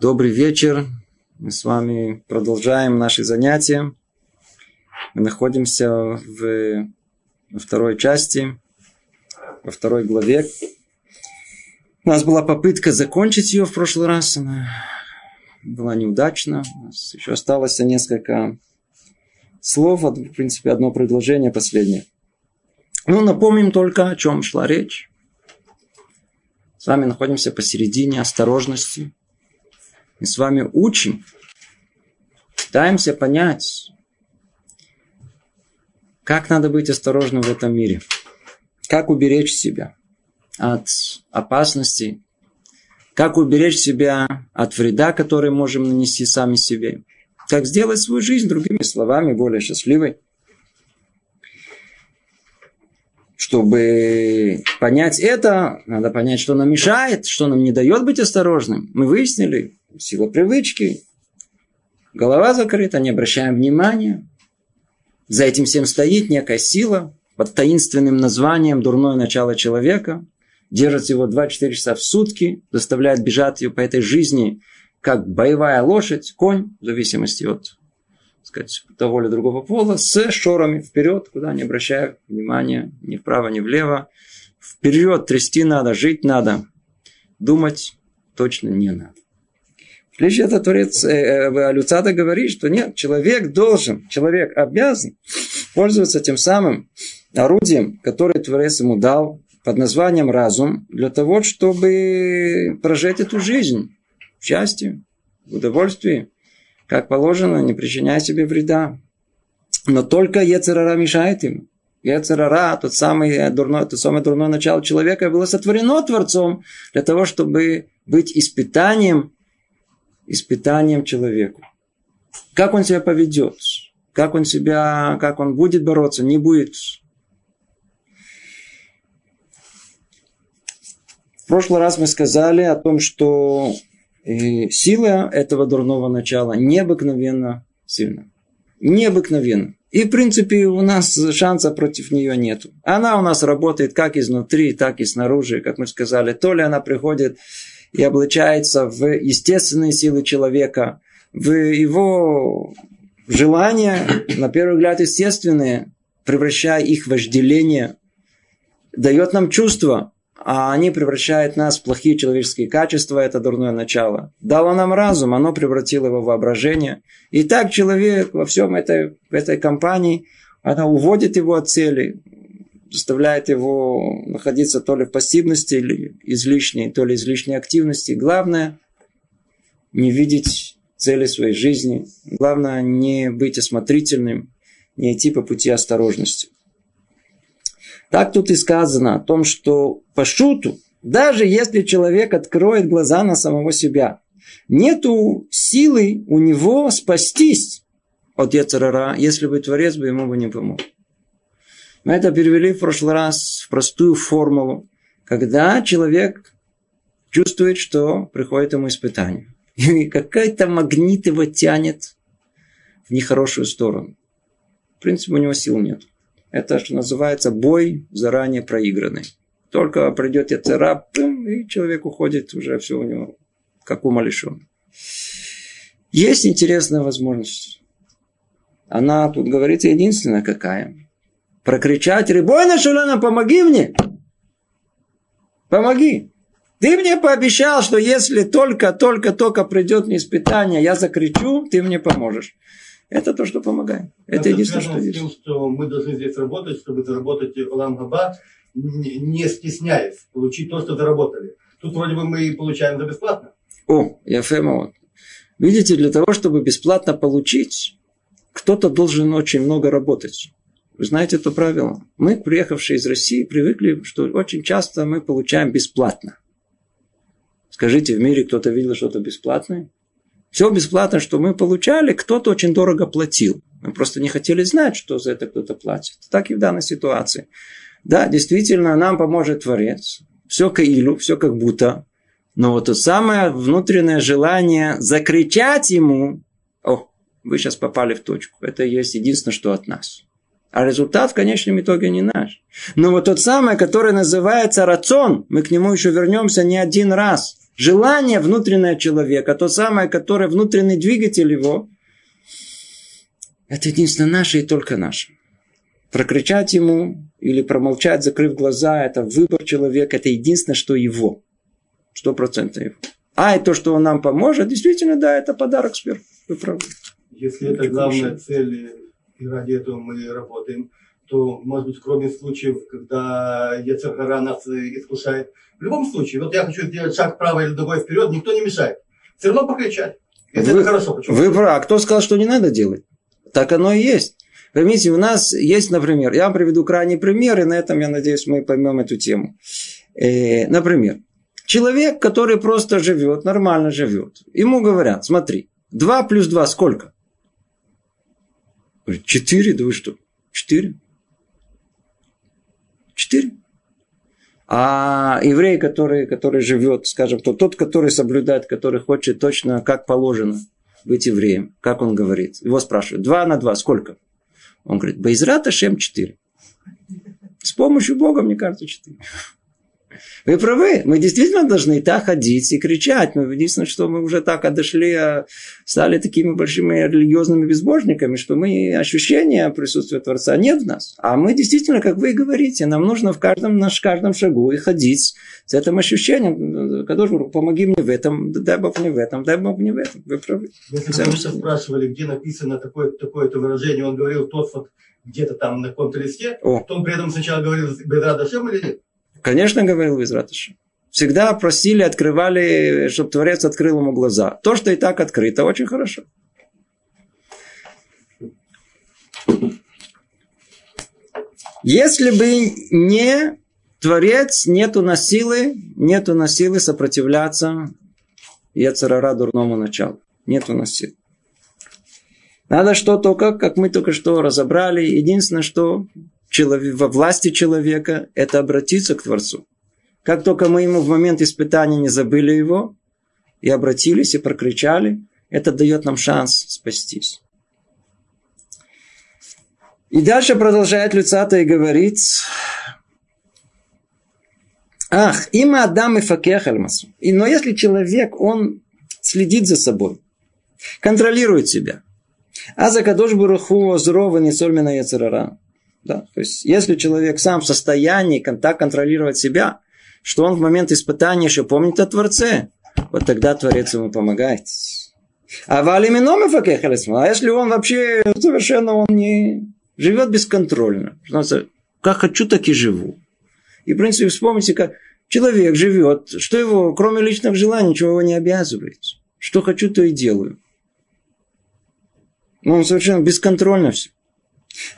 Добрый вечер. Мы с вами продолжаем наши занятия. Мы находимся в, во второй части, во второй главе. У нас была попытка закончить ее в прошлый раз. Она была неудачна. У нас еще осталось несколько слов. В принципе, одно предложение последнее. Ну, напомним только, о чем шла речь. С вами находимся посередине осторожности, мы с вами учим, пытаемся понять, как надо быть осторожным в этом мире. Как уберечь себя от опасностей. Как уберечь себя от вреда, который можем нанести сами себе. Как сделать свою жизнь, другими словами, более счастливой. Чтобы понять это, надо понять, что нам мешает, что нам не дает быть осторожным. Мы выяснили, сила привычки, голова закрыта, не обращаем внимания. За этим всем стоит некая сила под таинственным названием «дурное начало человека», держит его 24 часа в сутки, заставляет бежать ее по этой жизни, как боевая лошадь, конь, в зависимости от сказать, того или другого пола, с шорами вперед, куда не обращая внимания ни вправо, ни влево. Вперед трясти надо, жить надо, думать точно не надо. Лишь это Творец э, э, Люцада говорит, что нет, человек должен, человек обязан пользоваться тем самым орудием, которое Творец ему дал под названием разум, для того, чтобы прожить эту жизнь в счастье, в удовольствии, как положено, не причиняя себе вреда. Но только Ецерара мешает ему. Ецерара, тот самый дурной, то самое дурное начало человека, было сотворено Творцом для того, чтобы быть испытанием испытанием человеку. Как он себя поведет, как он себя, как он будет бороться, не будет. В прошлый раз мы сказали о том, что э, сила этого дурного начала необыкновенно сильна. Необыкновенно. И, в принципе, у нас шанса против нее нет. Она у нас работает как изнутри, так и снаружи. Как мы сказали, то ли она приходит и облачается в естественные силы человека, в его желания, на первый взгляд, естественные, превращая их в вожделение, дает нам чувства, а они превращают нас в плохие человеческие качества, это дурное начало. Дало нам разум, оно превратило его в воображение. И так человек во всем этой, этой компании, она уводит его от цели, заставляет его находиться то ли в пассивности, или излишней, то ли излишней активности. Главное не видеть цели своей жизни. Главное не быть осмотрительным, не идти по пути осторожности. Так тут и сказано о том, что по шуту, даже если человек откроет глаза на самого себя, нету силы у него спастись от Ецарара, если бы Творец бы ему бы не помог. Мы это перевели в прошлый раз в простую формулу, когда человек чувствует, что приходит ему испытание. И какой-то магнит его тянет в нехорошую сторону. В принципе, у него сил нет. Это, что называется, бой заранее проигранный. Только придет яцера, и человек уходит, уже все у него как ума лишен. Есть интересная возможность. Она тут говорится единственная какая прокричать Рибойна Шулана, помоги мне! Помоги! Ты мне пообещал, что если только, только, только придет мне испытание, я закричу, ты мне поможешь. Это то, что помогает. Это, Это единственное, что есть. Тем, что мы должны здесь работать, чтобы заработать Олам Габа, не стесняясь, получить то, что заработали. Тут вроде бы мы и получаем за бесплатно. О, я вот. Видите, для того, чтобы бесплатно получить, кто-то должен очень много работать. Вы знаете это правило? Мы, приехавшие из России, привыкли, что очень часто мы получаем бесплатно. Скажите, в мире кто-то видел что-то бесплатное? Все бесплатно, что мы получали, кто-то очень дорого платил. Мы просто не хотели знать, что за это кто-то платит. Так и в данной ситуации. Да, действительно, нам поможет Творец. Все каилу, все как будто. Но вот то самое внутреннее желание закричать ему, о, вы сейчас попали в точку. Это есть единственное, что от нас. А результат в конечном итоге не наш. Но вот тот самый, который называется рацион, мы к нему еще вернемся не один раз. Желание внутреннего человека, то самое, которое внутренний двигатель его, это единственное наше и только наше. Прокричать ему или промолчать, закрыв глаза, это выбор человека, это единственное, что его. Сто процентов его. А и то, что он нам поможет, действительно, да, это подарок сверху. Если это главная цель, и ради этого мы работаем, то, может быть, кроме случаев, когда Яцергара нас искушает, в любом случае, вот я хочу сделать шаг вправо или другой вперед, никто не мешает. Все равно покричать. Если вы, это хорошо, почему? Вы правы. А кто сказал, что не надо делать? Так оно и есть. Поймите, у нас есть, например, я вам приведу крайний пример, и на этом, я надеюсь, мы поймем эту тему. Э, например, человек, который просто живет, нормально живет. Ему говорят, смотри, 2 плюс 2 сколько? Говорит, 4, да вы что? 4? 4? А еврей, который, который живет, скажем, то, тот, который соблюдает, который хочет точно, как положено быть евреем, как он говорит. Его спрашивают, 2 на 2 сколько? Он говорит, Байзрата Шем 4. С помощью Бога, мне кажется, 4. Вы правы, мы действительно должны так ходить и кричать. Но единственное, что мы уже так отошли, а стали такими большими религиозными безбожниками, что мы ощущения присутствия Творца нет в нас. А мы действительно, как вы и говорите, нам нужно в каждом, наш каждом шагу и ходить с этим ощущением. Кадош, помоги мне в этом, дай Бог мне в этом, дай Бог мне в этом. Вы правы. Если вы спрашивали, где написано такое, такое-то выражение, он говорил тот вот где-то там на каком-то листе, О. то он при этом сначала говорил Бедра Дашем или нет? Конечно, говорил Изратыш. Всегда просили, открывали, чтобы Творец открыл ему глаза. То, что и так открыто, очень хорошо. Если бы не Творец, нету на силы, нету на силы сопротивляться Ецарара дурному началу. Нету на силы. Надо что только, как мы только что разобрали, единственное, что во власти человека – это обратиться к Творцу. Как только мы ему в момент испытания не забыли его, и обратились, и прокричали, это дает нам шанс спастись. И дальше продолжает Люцата и говорит, Ах, има Адам и Факехальмасу. И, но если человек, он следит за собой, контролирует себя, а за Кадош Бураху Озрова не сольмина Яцерара, да? То есть, если человек сам в состоянии так контролировать себя, что он в момент испытания еще помнит о Творце, вот тогда Творец ему помогает. А а если он вообще совершенно он не живет бесконтрольно, как хочу, так и живу. И, в принципе, вспомните, как человек живет, что его, кроме личных желаний, ничего его не обязывает. Что хочу, то и делаю. Он совершенно бесконтрольно все.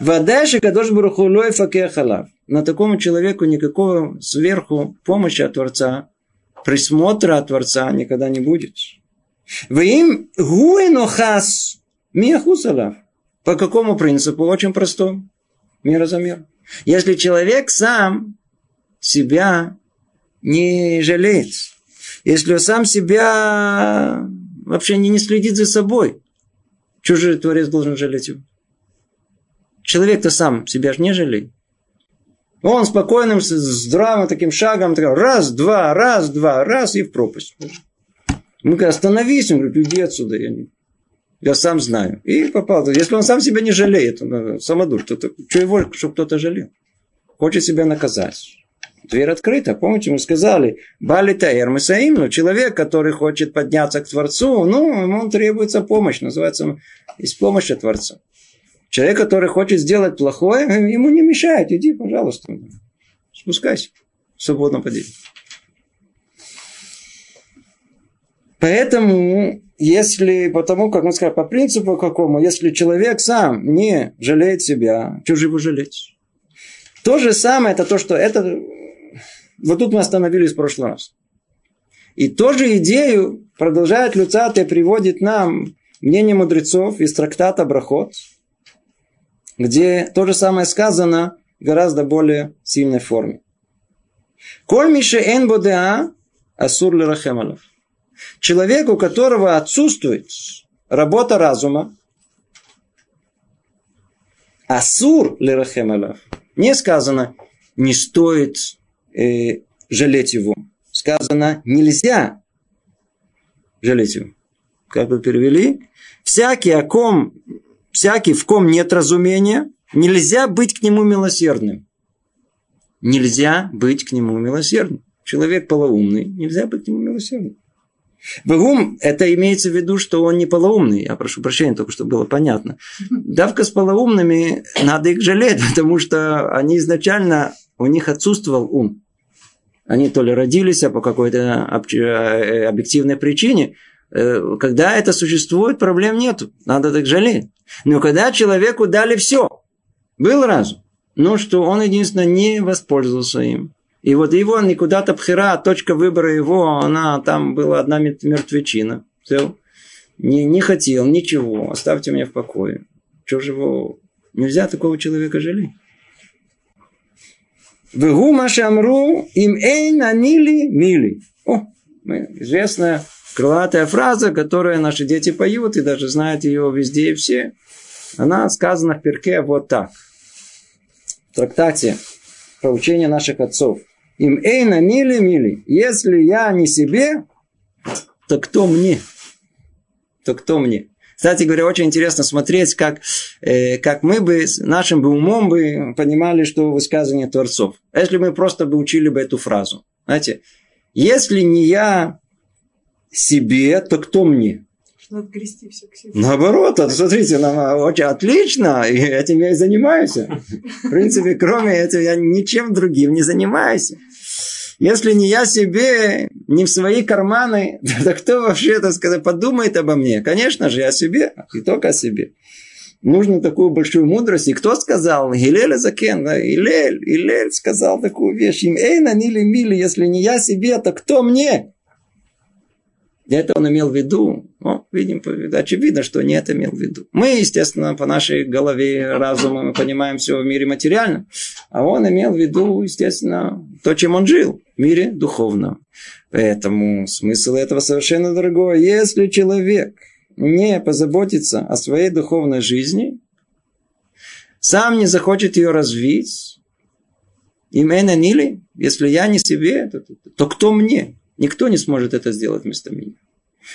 Вадаши Кадош Барухулой Факехалав. На такому человеку никакого сверху помощи от Творца, присмотра от Творца никогда не будет. Вы им гуинохас миахусалав. По какому принципу? Очень простому. Мирозамер. Если человек сам себя не жалеет, если он сам себя вообще не, не следит за собой, чужой Творец должен жалеть его? Человек-то сам себя же не жалеет. Он спокойным, здравым таким шагом, раз, два, раз, два, раз и в пропасть. Мы говорим, остановись, он говорит, иди отсюда, я, не, я сам знаю. И попал. Если он сам себя не жалеет, он самодур, то, то что его, чтобы кто-то жалел? Хочет себя наказать. Дверь открыта. Помните, мы сказали, Бали Таэр Масаим, ну, человек, который хочет подняться к Творцу, ну, ему требуется помощь. Называется, помощь от Творца. Человек, который хочет сделать плохое, ему не мешает. Иди, пожалуйста. Спускайся. Свободно поди. Поэтому, если, потому как мы сказали, по принципу какому, если человек сам не жалеет себя, что же жалеть? То же самое, это то, что это... Вот тут мы остановились в прошлый раз. И ту же идею продолжает Люцат и приводит нам мнение мудрецов из трактата Брахот – где то же самое сказано в гораздо более сильной форме. Коль мише эн бодеа асур лерахемалов. Человек, у которого отсутствует работа разума, асур лерахемалов. Не сказано, не стоит э, жалеть его. Сказано, нельзя жалеть его. Как вы перевели? Всякий, о ком, всякий, в ком нет разумения, нельзя быть к нему милосердным. Нельзя быть к нему милосердным. Человек полоумный, нельзя быть к нему милосердным. Бегум, это имеется в виду, что он не полоумный. Я прошу прощения, только чтобы было понятно. Давка с полоумными надо их жалеть, потому что они изначально, у них отсутствовал ум. Они то ли родились, а по какой-то э, объективной причине. Э, когда это существует, проблем нет. Надо так жалеть. Но когда человеку дали все, был разум, но что он единственно не воспользовался им. И вот его не куда-то пхера, точка выбора его, она там была одна мертвечина. Все. Не, не хотел ничего, оставьте меня в покое. Что же его... Нельзя такого человека жалеть. Вегу машамру им эйн анили мили. О, известная крылатая фраза, которую наши дети поют и даже знают ее везде и все. Она сказана в перке вот так. В трактате про учение наших отцов – им эйна мили мили. Если я не себе, то кто мне? То кто мне? Кстати говоря, очень интересно смотреть, как, э, как мы бы нашим бы умом бы понимали, что высказывание Творцов. Если мы просто бы учили бы эту фразу. Знаете, если не я себе, то кто мне? надо грести все к себе. Наоборот, вот, смотрите, нам очень отлично, и этим я и занимаюсь. В принципе, кроме этого, я ничем другим не занимаюсь. Если не я себе, не в свои карманы, то кто вообще, так сказать, подумает обо мне? Конечно же, о себе, и только о себе. Нужно такую большую мудрость. И кто сказал? Гилель Закен. Да? Илель, Илель сказал такую вещь. Им эйна нили мили, если не я себе, то кто мне? Это он имел в виду. Ну, видим, очевидно, что не это имел в виду. Мы, естественно, по нашей голове, разуму, мы понимаем все в мире материально. А он имел в виду, естественно, то, чем он жил. В мире духовном. Поэтому смысл этого совершенно другой. Если человек не позаботится о своей духовной жизни, сам не захочет ее развить, именно Нили, если я не себе, то, то, то кто мне? Никто не сможет это сделать вместо меня.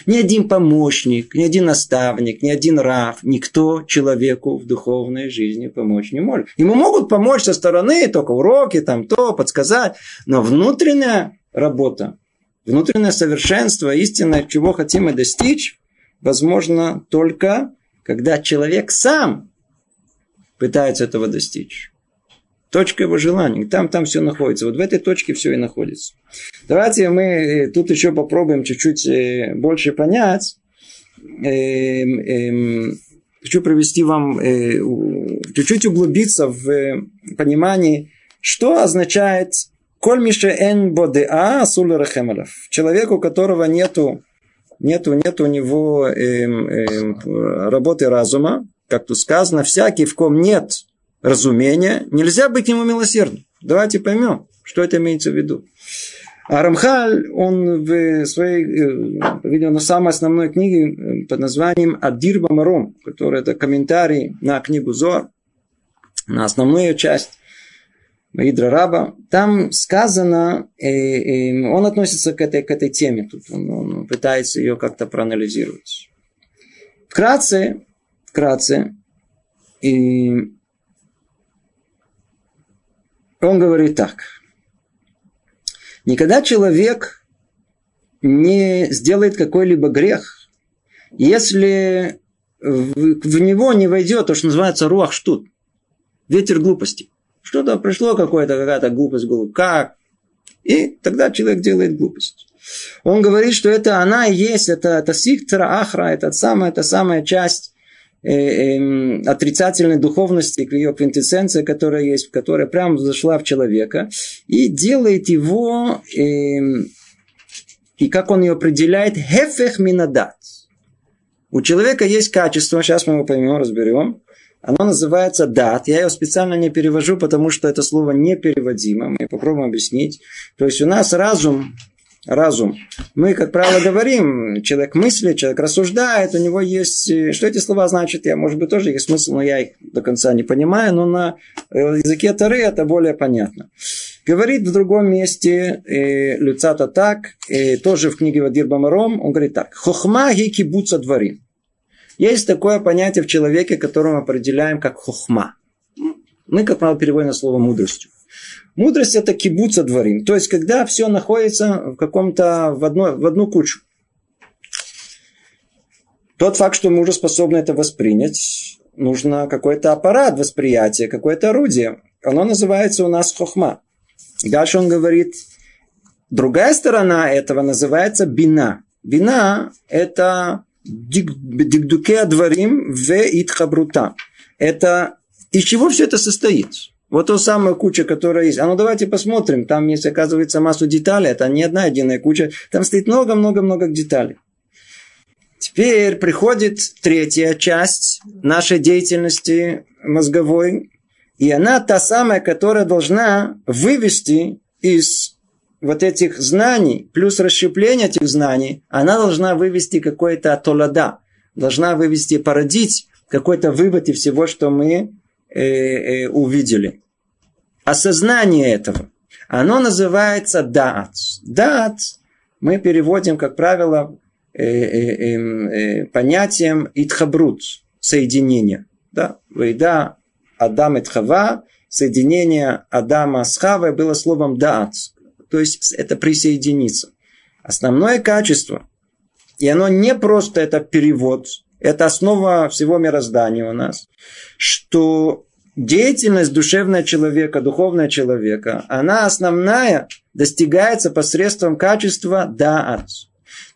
Ни один помощник, ни один наставник, ни один рав, никто человеку в духовной жизни помочь не может. Ему могут помочь со стороны, только уроки, там то, подсказать, но внутренняя работа, внутреннее совершенство, истинное, чего хотим мы достичь, возможно только, когда человек сам пытается этого достичь. Точка его желаний. Там, там все находится. Вот в этой точке все и находится. Давайте мы э, тут еще попробуем чуть-чуть э, больше понять. Эм, эм, хочу провести вам, э, чуть-чуть углубиться в понимании, что означает Коль мише эн бодеа асуль Человеку, у которого нету, нету, нету у него эм, работы разума, как тут сказано, всякий, в ком нет разумения, нельзя быть ему милосердным. Давайте поймем, что это имеется в виду. А Рамхаль, он в своей, э, видел на самой основной книге э, под названием Адир Бамаром, который это комментарий на книгу Зор, на основную часть Маидра Раба, там сказано, э, э, он относится к этой, к этой теме, тут он, он пытается ее как-то проанализировать. Вкратце, вкратце, и он говорит так. Никогда человек не сделает какой-либо грех, если в, него не войдет то, что называется руах штут, ветер глупости. Что-то пришло какое-то, какая-то глупость в. Как? И тогда человек делает глупость. Он говорит, что это она и есть, это, это сихтра ахра, это самая, это самая часть отрицательной духовности, ее квинтэссенция, которая есть, которая прямо зашла в человека, и делает его, эм, и как он ее определяет, хефех минадат. У человека есть качество, сейчас мы его поймем, разберем, оно называется дат. Я его специально не перевожу, потому что это слово непереводимо. Мы попробуем объяснить. То есть у нас разум разум. Мы, как правило, говорим, человек мыслит, человек рассуждает, у него есть... Э, что эти слова значат? Я, может быть, тоже есть смысл, но я их до конца не понимаю, но на э, языке Тары это более понятно. Говорит в другом месте э, Люцата так, э, тоже в книге Вадир Бамаром, он говорит так. Хохма ги кибуца дворим. Есть такое понятие в человеке, которое мы определяем как хохма. Мы, как правило, переводим на слово мудростью. Мудрость это кибуца дворим. То есть, когда все находится в каком-то, в, одно, в одну кучу. Тот факт, что мы уже способны это воспринять, нужно какой-то аппарат восприятия, какое-то орудие. Оно называется у нас хохма. Дальше он говорит, другая сторона этого называется бина. Бина – это дикдуке дворим в итхабрута. Это из чего все это состоит? Вот то самая куча, которая есть. А ну давайте посмотрим. Там есть, оказывается, массу деталей. Это не одна единая куча. Там стоит много-много-много деталей. Теперь приходит третья часть нашей деятельности мозговой. И она та самая, которая должна вывести из вот этих знаний, плюс расщепление этих знаний, она должна вывести какой-то толада, должна вывести, породить какой-то вывод из всего, что мы э, э, увидели. Осознание этого. Оно называется даат. Даат мы переводим, как правило, э, э, эм, э, понятием итхабрут, соединение. Да? Вейда Адам и Хава, соединение Адама с Хавой было словом даат. То есть это присоединиться. Основное качество, и оно не просто это перевод, это основа всего мироздания у нас, что деятельность душевного человека, духовного человека, она основная достигается посредством качества даат.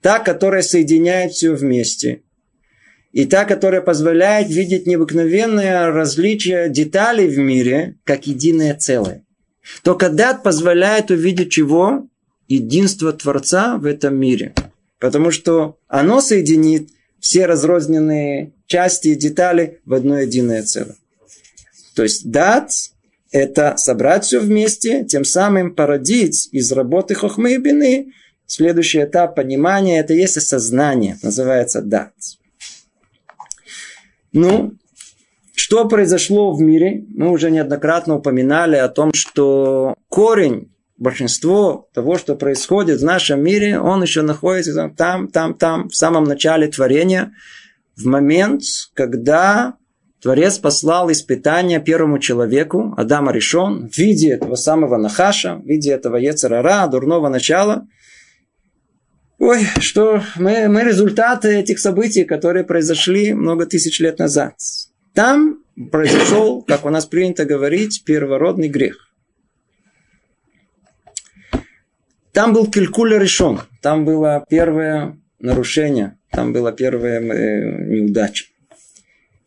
Та, которая соединяет все вместе. И та, которая позволяет видеть необыкновенное различие деталей в мире, как единое целое. Только дат позволяет увидеть чего? Единство Творца в этом мире. Потому что оно соединит все разрозненные части и детали в одно единое целое. То есть дат – это собрать все вместе, тем самым породить из работы хохмы и бины следующий этап понимания – это есть осознание, называется дат. Ну, что произошло в мире? Мы уже неоднократно упоминали о том, что корень большинство того, что происходит в нашем мире, он еще находится там, там, там, в самом начале творения, в момент, когда Творец послал испытание первому человеку, Адама решен, в виде этого самого Нахаша, в виде этого Ецерара, дурного начала. Ой, что мы, мы результаты этих событий, которые произошли много тысяч лет назад. Там произошел, как у нас принято говорить, первородный грех. Там был килькуля решен. Там было первое нарушение. Там была первая э, неудача.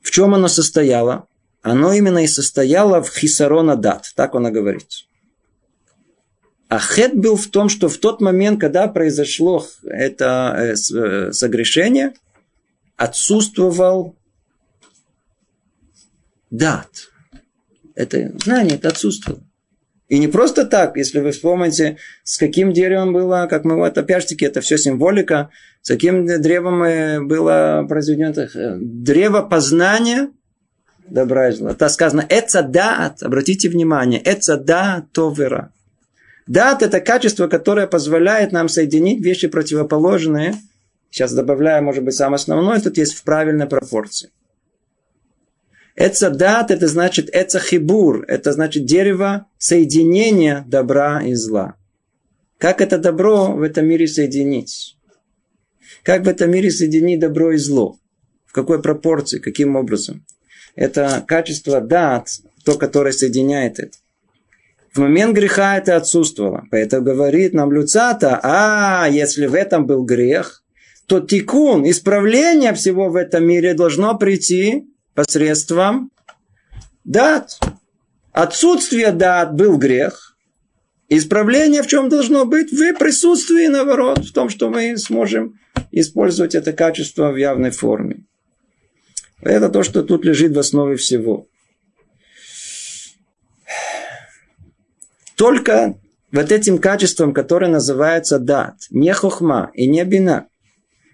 В чем оно состояло? Оно именно и состояло в хисарона дат. Так он и говорит. А хет был в том, что в тот момент, когда произошло это э, э, согрешение, отсутствовал дат. Это знание, это отсутствовало. И не просто так, если вы вспомните, с каким деревом было, как мы вот опять-таки, это все символика, с каким древом было произведено э, древо познания добра и зла. Это сказано «эца даат», обратите внимание, «эца да товера». Дат – это качество, которое позволяет нам соединить вещи противоположные. Сейчас добавляю, может быть, самое основное, тут есть в правильной пропорции. Эцадат это значит эцахибур, это значит дерево соединения добра и зла. Как это добро в этом мире соединить? Как в этом мире соединить добро и зло? В какой пропорции? Каким образом? Это качество дат, то, которое соединяет это. В момент греха это отсутствовало. Поэтому говорит нам Люцата, а если в этом был грех, то тикун, исправление всего в этом мире должно прийти посредством дат. Отсутствие дат был грех. Исправление в чем должно быть? В присутствии, наоборот, в том, что мы сможем использовать это качество в явной форме. Это то, что тут лежит в основе всего. Только вот этим качеством, которое называется дат, не хохма и не бина,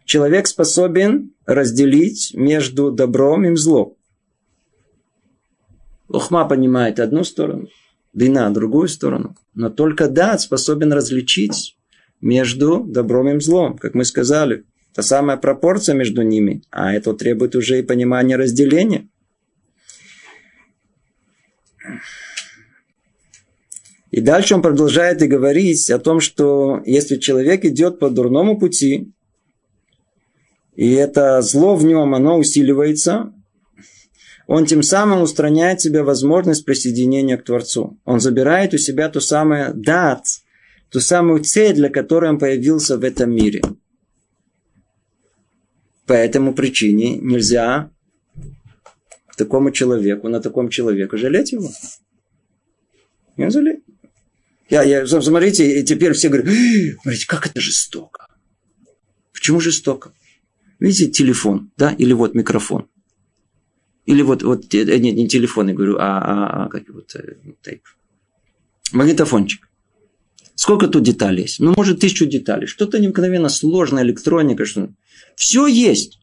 человек способен разделить между добром и злом. Ухма понимает одну сторону, бина, другую сторону. Но только дат способен различить между добром и злом, как мы сказали. Та самая пропорция между ними, а это требует уже и понимания разделения. И дальше он продолжает и говорить о том, что если человек идет по дурному пути, и это зло в нем, оно усиливается, он тем самым устраняет себе возможность присоединения к Творцу. Он забирает у себя то самое дат, ту самую цель, для которой он появился в этом мире. По этому причине нельзя такому человеку, на таком человеку жалеть его. Не жалеть. Я, я, смотрите, и теперь все говорят, смотрите, как это жестоко. Почему жестоко? Видите, телефон, да, или вот микрофон. Или вот, вот э, нет, не телефон, я говорю, а, а, а как вот э, тейп. Магнитофончик. Сколько тут деталей есть? Ну, может, тысячу деталей. Что-то необыкновенно сложная электроника. Что... Все есть.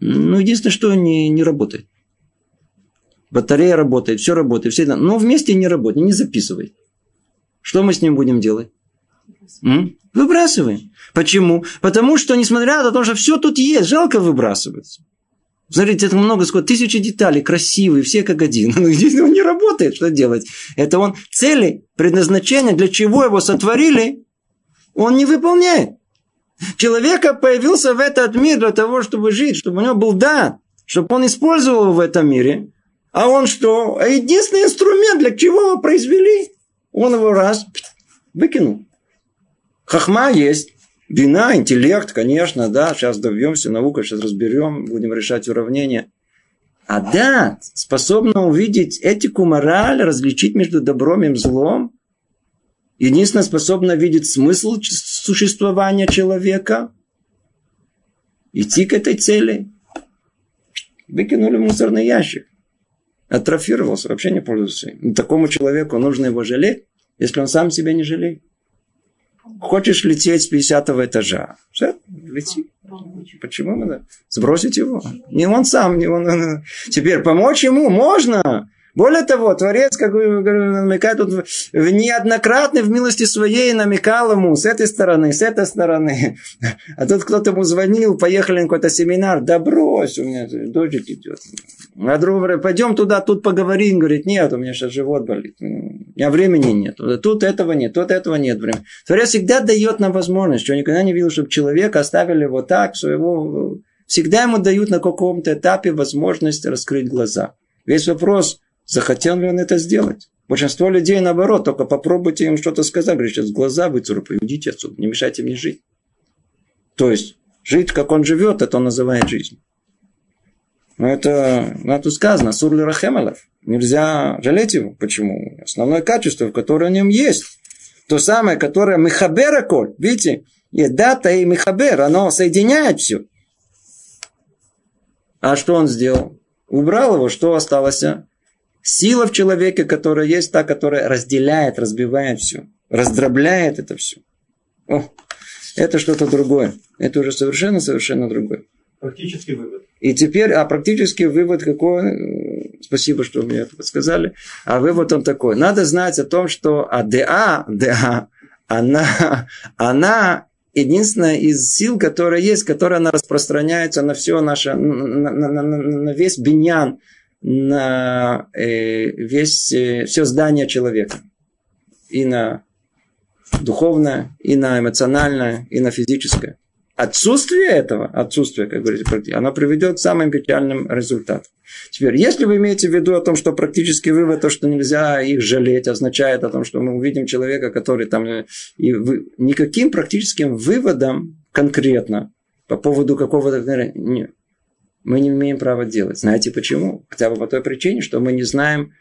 Ну, единственное, что не, не работает. Батарея работает, все работает, все это. Но вместе не работает, не записывай. Что мы с ним будем делать? Выбрасываем. Почему? Потому что, несмотря на то, что все тут есть, жалко выбрасывается. Смотрите, это много, сколько, тысячи деталей, красивые, все как один. Но здесь он не работает, что делать? Это он цели, предназначения, для чего его сотворили, он не выполняет. Человека появился в этот мир для того, чтобы жить, чтобы у него был да, чтобы он использовал его в этом мире. А он что? А единственный инструмент, для чего его произвели, он его раз выкинул. Хахма есть. Вина, интеллект, конечно, да, сейчас добьемся, наука, сейчас разберем, будем решать уравнения. А да, способна увидеть этику, мораль, различить между добром и злом. Единственное, способна видеть смысл существования человека. Идти к этой цели. Выкинули мусорный ящик. Атрофировался, вообще не пользуется. Такому человеку нужно его жалеть, если он сам себя не жалеет. Хочешь лететь с 50 этажа? Все, лети. Почему надо? Сбросить его? Не он сам, не он. Теперь помочь ему можно. Более того, Творец, как намекает, в неоднократно в милости своей намекал ему с этой стороны, с этой стороны. А тут кто-то ему звонил, поехали на какой-то семинар. Да брось, у меня дочек идет. А друг говорит, пойдем туда, тут поговорим. Говорит, нет, у меня сейчас живот болит. У меня времени нет. Тут этого нет, тут этого нет времени. Творец всегда дает нам возможность, что никогда не видел, чтобы человека оставили вот так, своего... Всегда ему дают на каком-то этапе возможность раскрыть глаза. Весь вопрос, Захотел ли он это сделать? Большинство людей наоборот, только попробуйте им что-то сказать. Говорит, сейчас глаза выцарапаю, идите отсюда, не мешайте мне жить. То есть, жить, как он живет, это он называет жизнь. Но это, ну, тут сказано, сурли рахемалев. Нельзя жалеть его. Почему? Основное качество, которое в нем есть. То самое, которое михабера коль. Видите? И дата и михабер, оно соединяет все. А что он сделал? Убрал его, что осталось? Сила в человеке, которая есть, та, которая разделяет, разбивает все, раздробляет это все. О, это что-то другое. Это уже совершенно-совершенно другое. Практический вывод. И теперь, а практический вывод какой? Спасибо, что мне это подсказали. А вывод он такой. Надо знать о том, что АДА, ДА, она, она единственная из сил, которая есть, которая она распространяется на все наше, на, на, на, на весь биньян, на э, весь, э, все здание человека. И на духовное, и на эмоциональное, и на физическое. Отсутствие этого, отсутствие, как говорится, оно приведет к самым печальным результатам. Теперь, если вы имеете в виду о том, что практически вывод, то, что нельзя их жалеть, означает о том, что мы увидим человека, который там... И вы, никаким практическим выводом конкретно по поводу какого-то... Нет мы не имеем права делать. Знаете почему? Хотя бы по той причине, что мы не знаем,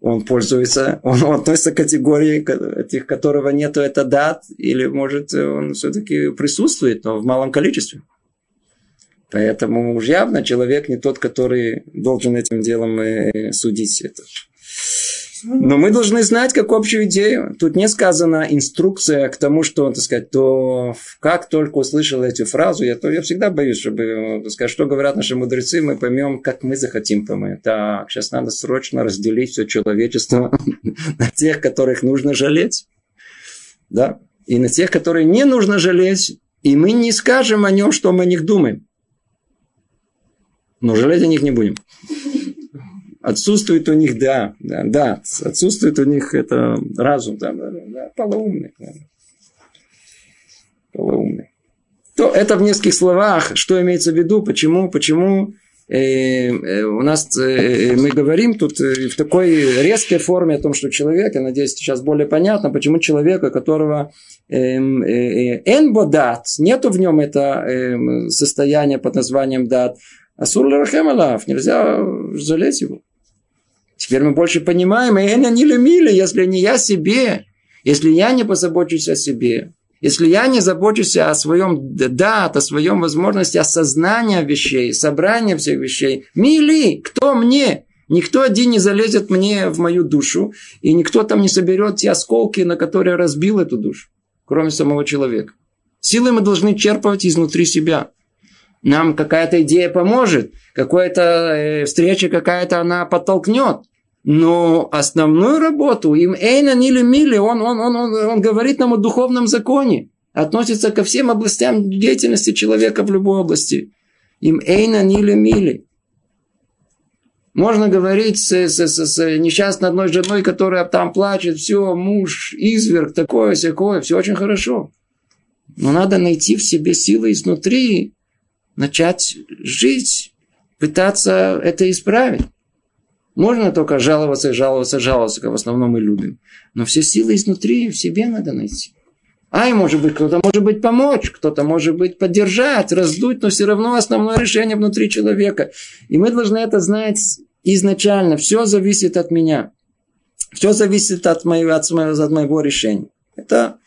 он пользуется, он относится к категории, этих, которого нету это дат, или может он все-таки присутствует, но в малом количестве. Поэтому уж явно человек не тот, который должен этим делом судить это. Но мы должны знать как общую идею. Тут не сказана инструкция к тому, что, так сказать, то как только услышал эту фразу, я, то я всегда боюсь, чтобы, так сказать, что говорят наши мудрецы, мы поймем, как мы захотим помыть. Так, сейчас надо срочно разделить все человечество на тех, которых нужно жалеть. Да? И на тех, которые не нужно жалеть, и мы не скажем о нем, что мы о них думаем. Но жалеть о них не будем. Отсутствует у них, да, да, да, отсутствует у них это разум, да, да, да полоумный. Да. Полоумный. То это в нескольких словах, что имеется в виду, почему, почему э, э, у нас э, мы говорим тут в такой резкой форме о том, что человек, я надеюсь, сейчас более понятно, почему человека, которого эм, энбодат, нету в нем это э, состояние под названием дат, асур ларахем нельзя жалеть его. Теперь мы больше понимаем, и это не любили, если не я себе, если я не позабочусь о себе, если я не забочусь о своем да, о своем возможности осознания вещей, собрания всех вещей, мили, кто мне? Никто один не залезет мне в мою душу, и никто там не соберет те осколки, на которые разбил эту душу, кроме самого человека. Силы мы должны черпать изнутри себя. Нам какая-то идея поможет, какая-то э, встреча какая-то она подтолкнет. Но основную работу им Эйна Нили Мили, он, он, он, он, он говорит нам о духовном законе. Относится ко всем областям деятельности человека в любой области. Им Эйна Нили Мили. Можно говорить с, с, с, с несчастной одной женой, которая там плачет, все, муж, изверг, такое, всякое, все очень хорошо. Но надо найти в себе силы изнутри, начать жить, пытаться это исправить. Можно только жаловаться, жаловаться, жаловаться, как в основном мы любим. Но все силы изнутри в себе надо найти. Ай, может быть, кто-то может быть помочь, кто-то может быть поддержать, раздуть, но все равно основное решение внутри человека. И мы должны это знать изначально. Все зависит от меня. Все зависит от моего, от моего, от моего решения. Это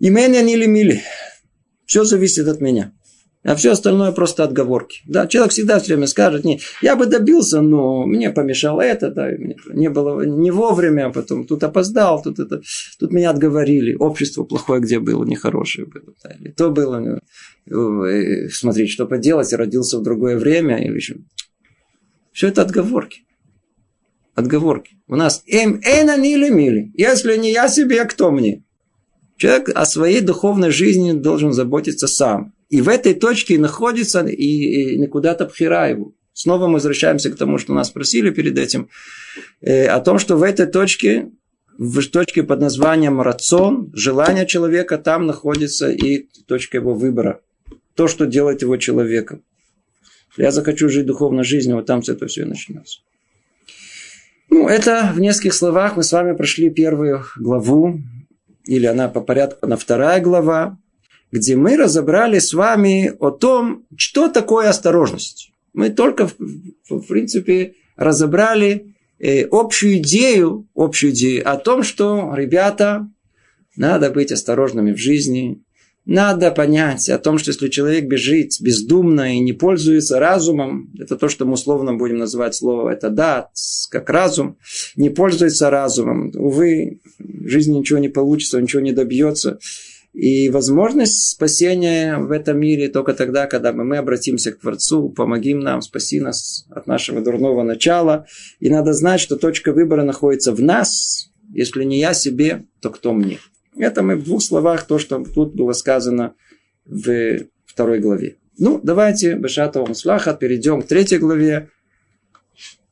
имение или мили. Все зависит от меня. А все остальное просто отговорки. Да, человек всегда все время скажет, не, я бы добился, но мне помешало это, да, не было не вовремя, а потом тут опоздал, тут это, тут меня отговорили, общество плохое где было, нехорошее было, да, или то было, э, смотреть, что поделать, родился в другое время, или еще. Все это отговорки. Отговорки. У нас эм эна мили мили. Если не я себе, кто мне? Человек о своей духовной жизни должен заботиться сам. И в этой точке находится и, и куда-то пхера его. Снова мы возвращаемся к тому, что нас спросили перед этим, э, о том, что в этой точке, в точке под названием рацион, желание человека, там находится и точка его выбора. То, что делает его человеком. Я захочу жить духовной жизнью, вот там с этого все и начнется. Ну, это в нескольких словах мы с вами прошли первую главу, или она по порядку, на вторая глава где мы разобрали с вами о том, что такое осторожность. Мы только, в принципе, разобрали э, общую идею, общую идею о том, что, ребята, надо быть осторожными в жизни, надо понять о том, что если человек бежит бездумно и не пользуется разумом, это то, что мы условно будем называть слово, это да, как разум, не пользуется разумом, увы, в жизни ничего не получится, ничего не добьется. И возможность спасения в этом мире только тогда, когда мы, мы обратимся к Творцу, помогим нам, спаси нас от нашего дурного начала. И надо знать, что точка выбора находится в нас. Если не я себе, то кто мне? Это мы в двух словах, то, что тут было сказано в второй главе. Ну, давайте, Бешатова Муслаха, перейдем к третьей главе.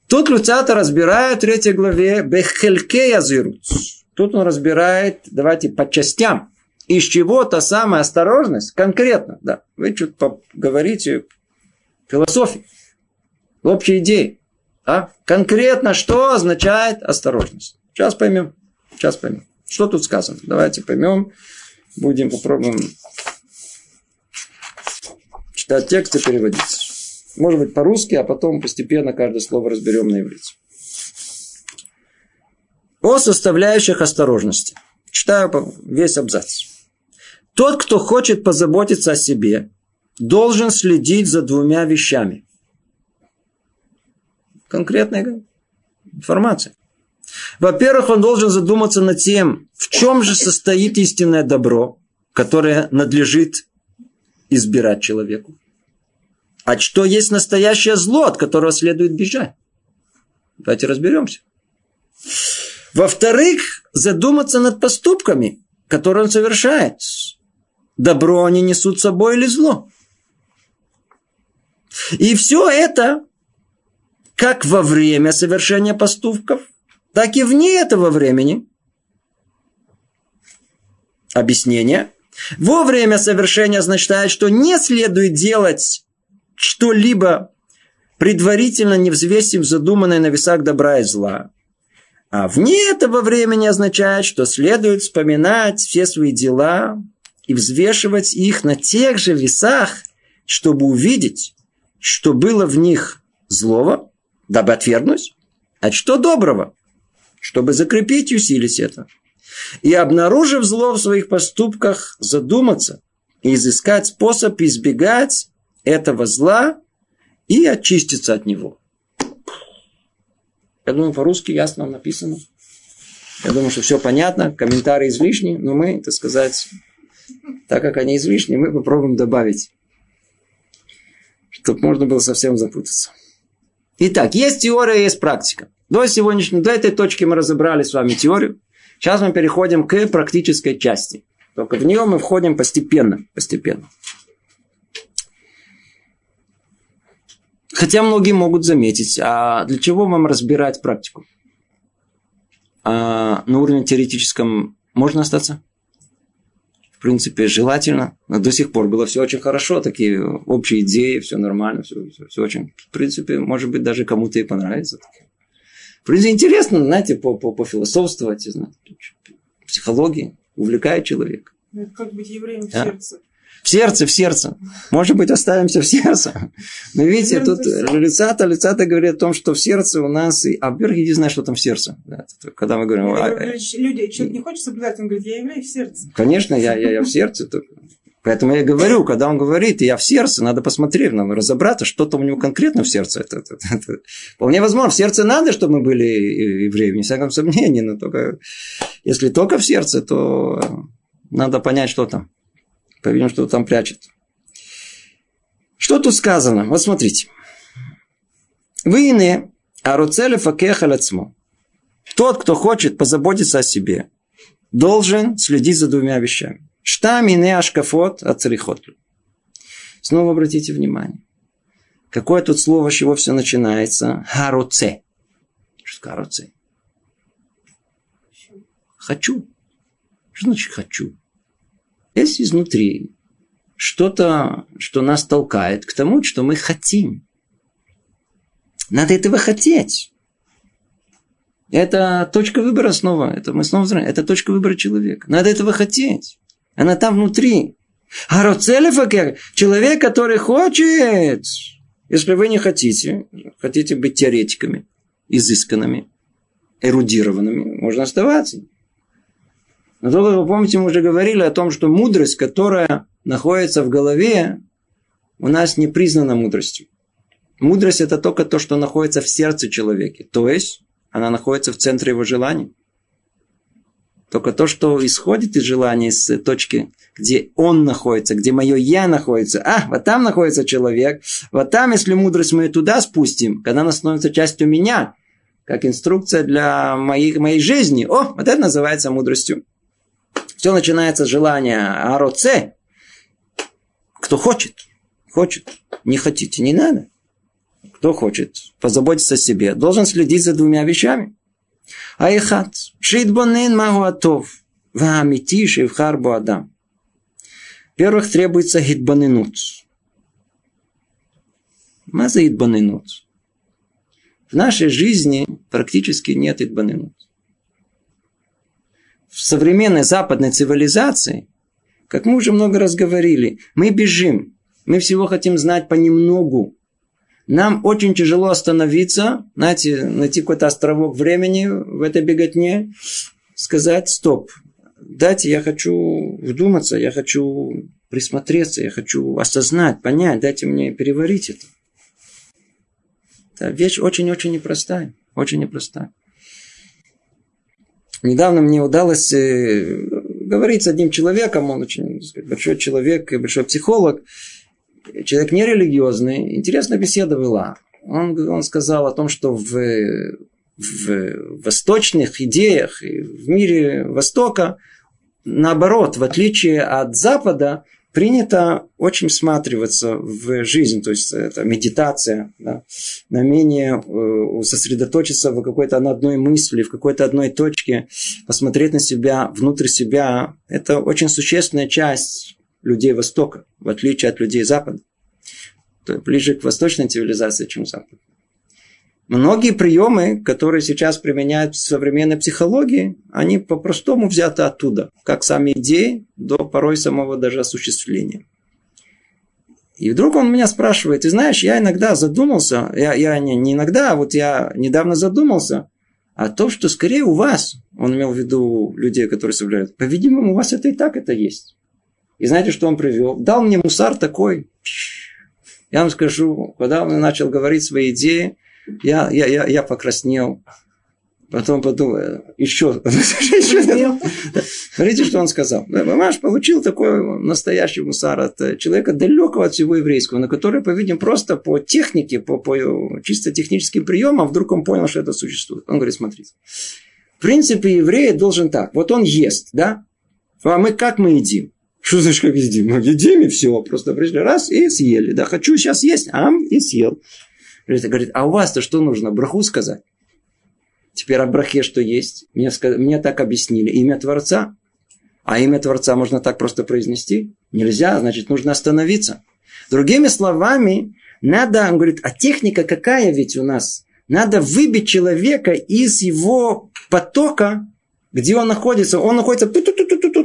Тут Люцата разбирает в третьей главе Бехельке Язирут. Тут он разбирает, давайте, по частям из чего та самая осторожность, конкретно, да, вы что-то говорите философии, общей идеи, а? конкретно что означает осторожность. Сейчас поймем, сейчас поймем. Что тут сказано? Давайте поймем, будем попробуем читать текст и переводить. Может быть по-русски, а потом постепенно каждое слово разберем на иврите. О составляющих осторожности. Читаю весь абзац. Тот, кто хочет позаботиться о себе, должен следить за двумя вещами. Конкретная информация. Во-первых, он должен задуматься над тем, в чем же состоит истинное добро, которое надлежит избирать человеку. А что есть настоящее зло, от которого следует бежать? Давайте разберемся. Во-вторых, задуматься над поступками, которые он совершает. Добро они несут с собой или зло. И все это как во время совершения поступков, так и вне этого времени. Объяснение. Во время совершения означает, что не следует делать что-либо предварительно не взвесив задуманное на весах добра и зла. А вне этого времени означает, что следует вспоминать все свои дела и взвешивать их на тех же весах, чтобы увидеть, что было в них злого, дабы отвергнуть, а что доброго, чтобы закрепить и усилить это. И обнаружив зло в своих поступках, задуматься и изыскать способ избегать этого зла и очиститься от него. Я думаю, по-русски ясно написано. Я думаю, что все понятно, комментарии излишни, но мы, так сказать, так как они излишни, мы попробуем добавить, чтобы можно было совсем запутаться. Итак, есть теория, есть практика. До сегодняшней, до этой точки мы разобрали с вами теорию. Сейчас мы переходим к практической части. Только в нее мы входим постепенно, постепенно. Хотя многие могут заметить, а для чего вам разбирать практику? А на уровне теоретическом можно остаться? В принципе, желательно. Но до сих пор было все очень хорошо, такие общие идеи, все нормально, все, все, все очень. В принципе, может быть, даже кому-то и понравится. В принципе, интересно, знаете, по, по, пофилософствовать, знаете, психологии, увлекает человека. Ну, как быть евреем в а? сердце. В сердце, в сердце. Может быть, оставимся в сердце. Но видите, тут лица-то, лица-то говорит о том, что в сердце у нас... А во-первых, иди знай, что там в сердце. Когда мы говорим... А, люди, человек не хочет соблюдать, он говорит, я являюсь в сердце. Конечно, я, я, я в сердце. Поэтому я говорю, когда он говорит, я в сердце, надо посмотреть, надо разобраться, что-то у него конкретно в сердце. Это, это, это, вполне возможно, в сердце надо, чтобы мы были евреями, не всяком сомнении, но только если только в сердце, то надо понять, что там. По-видимому, что там прячет. Что тут сказано? Вот смотрите. Вы иные, а руцеле факехалецмо. Тот, кто хочет позаботиться о себе, должен следить за двумя вещами. Штам и ашкафот от Снова обратите внимание. Какое тут слово, с чего все начинается? Харуце. Что такое харуце? Хочу. Что значит хочу? Есть изнутри что-то, что нас толкает к тому, что мы хотим. Надо этого хотеть. Это точка выбора снова. Это мы снова знаем. Это точка выбора человека. Надо этого хотеть. Она там внутри. А Роцелефакер, человек, который хочет, если вы не хотите, хотите быть теоретиками, изысканными, эрудированными, можно оставаться. Но только вы помните, мы уже говорили о том, что мудрость, которая находится в голове, у нас не признана мудростью. Мудрость – это только то, что находится в сердце человека. То есть, она находится в центре его желаний. Только то, что исходит из желания, с точки, где он находится, где мое я находится. А, вот там находится человек. Вот там, если мудрость мы туда спустим, когда она становится частью меня, как инструкция для моей, моей жизни. О, вот это называется мудростью. Все начинается с желания ароце. Кто хочет, хочет. Не хотите, не надо. Кто хочет позаботиться о себе, должен следить за двумя вещами. Айхат. Шитбонен магуатов. Вамити шивхар адам. Во-первых, требуется хитбанинут. Маза хитбанинут. В нашей жизни практически нет хитбанинут в современной западной цивилизации, как мы уже много раз говорили, мы бежим. Мы всего хотим знать понемногу. Нам очень тяжело остановиться, знаете, найти какой-то островок времени в этой беготне, сказать стоп. Дайте, я хочу вдуматься, я хочу присмотреться, я хочу осознать, понять, дайте мне переварить это. Это вещь очень-очень непростая. Очень непростая. Недавно мне удалось э, говорить с одним человеком, он очень сказать, большой человек, большой психолог, человек нерелигиозный, интересная беседа была. Он, он сказал о том, что в, в восточных идеях, в мире Востока, наоборот, в отличие от Запада, принято очень всматриваться в жизнь, то есть это медитация, да, намение э, сосредоточиться в какой-то одной мысли, в какой-то одной точке, посмотреть на себя, внутрь себя. Это очень существенная часть людей Востока, в отличие от людей Запада. То есть ближе к восточной цивилизации, чем Запад. Многие приемы, которые сейчас применяют в современной психологии, они по-простому взяты оттуда, как сами идеи, до порой самого даже осуществления. И вдруг он меня спрашивает, ты знаешь, я иногда задумался, я, я не, не иногда, а вот я недавно задумался о том, что скорее у вас, он имел в виду людей, которые соблюдают, по-видимому, у вас это и так это есть. И знаете, что он привел? Дал мне мусар такой. Я вам скажу, когда он начал говорить свои идеи, я, я, я, я покраснел. Потом подумал, еще. Смотрите, что он сказал. Мамаш получил такой настоящий мусар от человека далекого от всего еврейского, на который, по-видимому, просто по технике, по, по чисто техническим приемам, вдруг он понял, что это существует. Он говорит, смотрите. В принципе, еврей должен так. Вот он ест, да? А мы как мы едим? Что значит, как едим? Мы едим и все. Просто пришли раз и съели. Да, хочу сейчас есть, ам, и съел. Говорит, а у вас-то что нужно? Браху сказать? Теперь о брахе что есть? Мне, мне так объяснили. Имя Творца. А имя Творца можно так просто произнести? Нельзя, значит, нужно остановиться. Другими словами, надо, он говорит, а техника какая ведь у нас? Надо выбить человека из его потока, где он находится. Он находится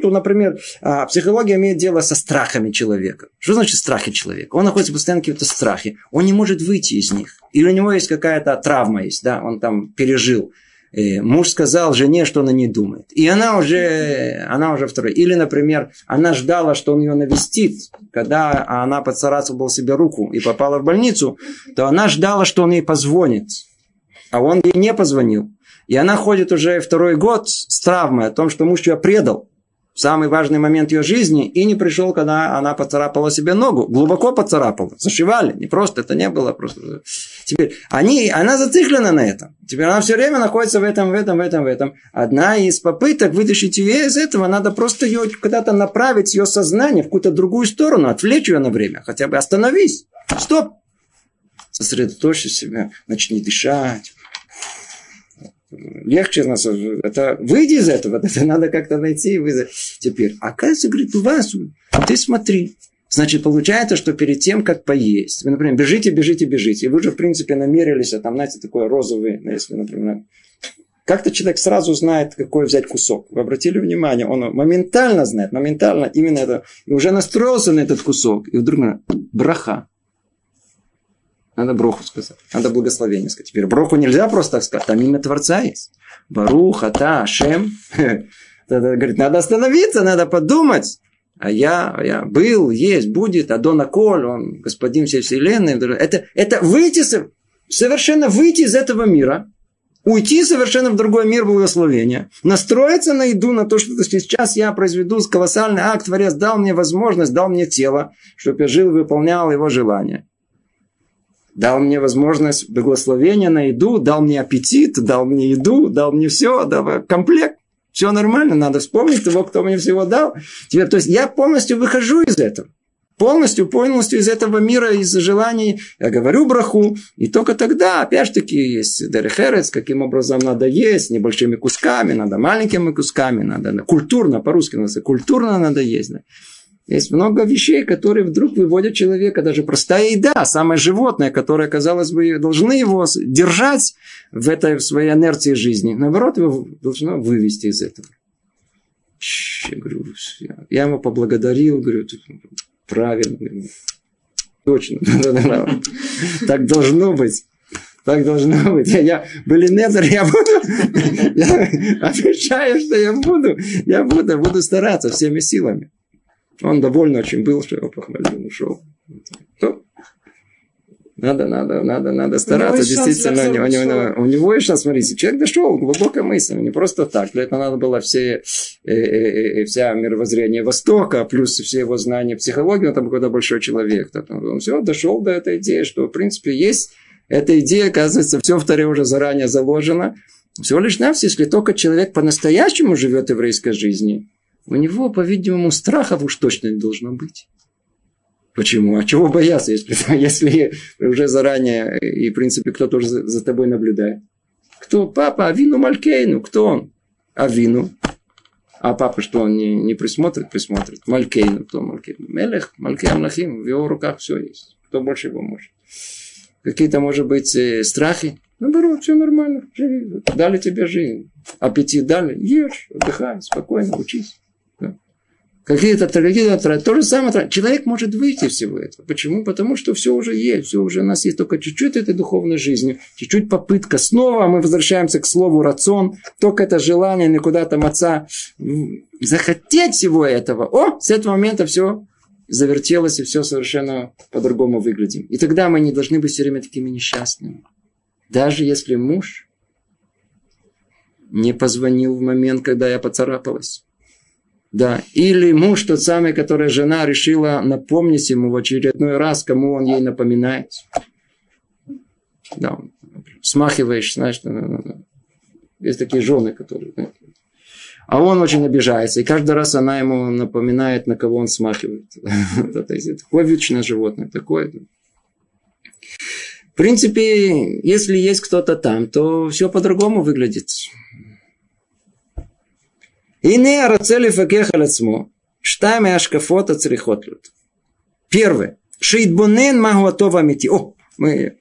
например, а, психология имеет дело со страхами человека. Что значит страхи человека? Он находится постоянно в каких-то страхе. Он не может выйти из них. Или у него есть какая-то травма есть, да, он там пережил. И муж сказал жене, что она не думает. И она уже, она уже второй. Или, например, она ждала, что он ее навестит. Когда она поцарапала себе руку и попала в больницу, то она ждала, что он ей позвонит. А он ей не позвонил. И она ходит уже второй год с травмой о том, что муж ее предал самый важный момент ее жизни и не пришел, когда она поцарапала себе ногу. Глубоко поцарапала. Зашивали. Не просто, это не было просто. Теперь, они, она зациклена на этом. Теперь она все время находится в этом, в этом, в этом, в этом. Одна из попыток вытащить ее из этого, надо просто ее куда-то направить, ее сознание в какую-то другую сторону, отвлечь ее на время. Хотя бы остановись. Стоп. Сосредоточься себя, начни дышать, легче нас, это выйди из этого, это надо как-то найти. Теперь, оказывается, говорит, у вас, ты смотри, Значит, получается, что перед тем, как поесть, вы, например, бежите, бежите, бежите, и вы уже, в принципе, намерились, а там, знаете, такой розовый, ну, если, например, как-то человек сразу знает, какой взять кусок. Вы обратили внимание, он моментально знает, моментально именно это, и уже настроился на этот кусок, и вдруг браха. Надо броху сказать. Надо благословение сказать. Теперь броху нельзя просто так сказать. Там имя Творца есть. Барух, Ата, Шем. Говорит, надо остановиться, надо подумать. А я, а я был, есть, будет, Адона Коль, он господин всей вселенной. Это, это выйти, совершенно выйти из этого мира, уйти совершенно в другой мир благословения, настроиться на еду, на то, что сейчас я произведу колоссальный акт, Творец дал мне возможность, дал мне тело, чтобы я жил и выполнял его желания дал мне возможность благословения на еду, дал мне аппетит, дал мне еду, дал мне все, дал комплект. Все нормально, надо вспомнить того, кто мне всего дал. Теперь, то есть я полностью выхожу из этого. Полностью, полностью из этого мира, из желаний. Я говорю браху. И только тогда, опять же таки, есть дерехерец, каким образом надо есть, небольшими кусками, надо маленькими кусками, надо культурно, по-русски надо, культурно надо есть. Есть много вещей, которые вдруг выводят человека, даже простая еда, самое животное, которое, казалось бы, должны его держать в этой в своей инерции жизни. Наоборот, его должно вывести из этого. Я говорю, я ему поблагодарил, говорю, правильно, точно, так должно быть. Так должно быть. Я, я блин, я буду, я обещаю, что я буду, я буду, буду стараться всеми силами. Он довольно очень был, что его похвалил, ушел. То. Надо, надо, надо, надо стараться. Действительно, у него, у, него, у него шанс, смотрите, человек дошел, глубокая мысль, не просто так. Для этого надо было все, э, э, э, вся мировоззрение Востока, плюс все его знания психологии, он там какой-то большой человек. Он все дошел до этой идеи, что, в принципе, есть эта идея, оказывается, все в Таре уже заранее заложено. Всего лишь навсего, если только человек по-настоящему живет еврейской жизнью, у него, по-видимому, страхов уж точно не должно быть. Почему? А чего бояться, если, если уже заранее, и, в принципе, кто-то уже за, тобой наблюдает? Кто? Папа, Авину Малькейну. Кто он? Авину. А папа что, он не, не присмотрит? Присмотрит. Малькейну. Кто Малькейну? Мелех, Малькей Амлахим. В его руках все есть. Кто больше его может? Какие-то, может быть, э, страхи? Наоборот, все нормально. Живи. Дали тебе жизнь. Аппетит дали. Ешь, отдыхай, спокойно, учись какие-то какие-то то же самое. Человек может выйти всего этого. Почему? Потому что все уже есть, все уже у нас есть только чуть-чуть этой духовной жизни, чуть-чуть попытка. Снова мы возвращаемся к слову рацион, только это желание никуда там отца захотеть всего этого. О, с этого момента все завертелось и все совершенно по-другому выглядим. И тогда мы не должны быть все время такими несчастными. Даже если муж не позвонил в момент, когда я поцарапалась да. Или муж тот самый, который жена решила напомнить ему в очередной раз, кому он ей напоминает. Да. Смахиваешь, знаешь, есть такие жены, которые... А он очень обижается. И каждый раз она ему напоминает, на кого он смахивает. Такое вечное животное. Такое. В принципе, если есть кто-то там, то все по-другому выглядит. И Ине арацели факеха лацмо. Штами ашкафота црихотлют. Первое. Шейтбонен магуатова мети. О, мы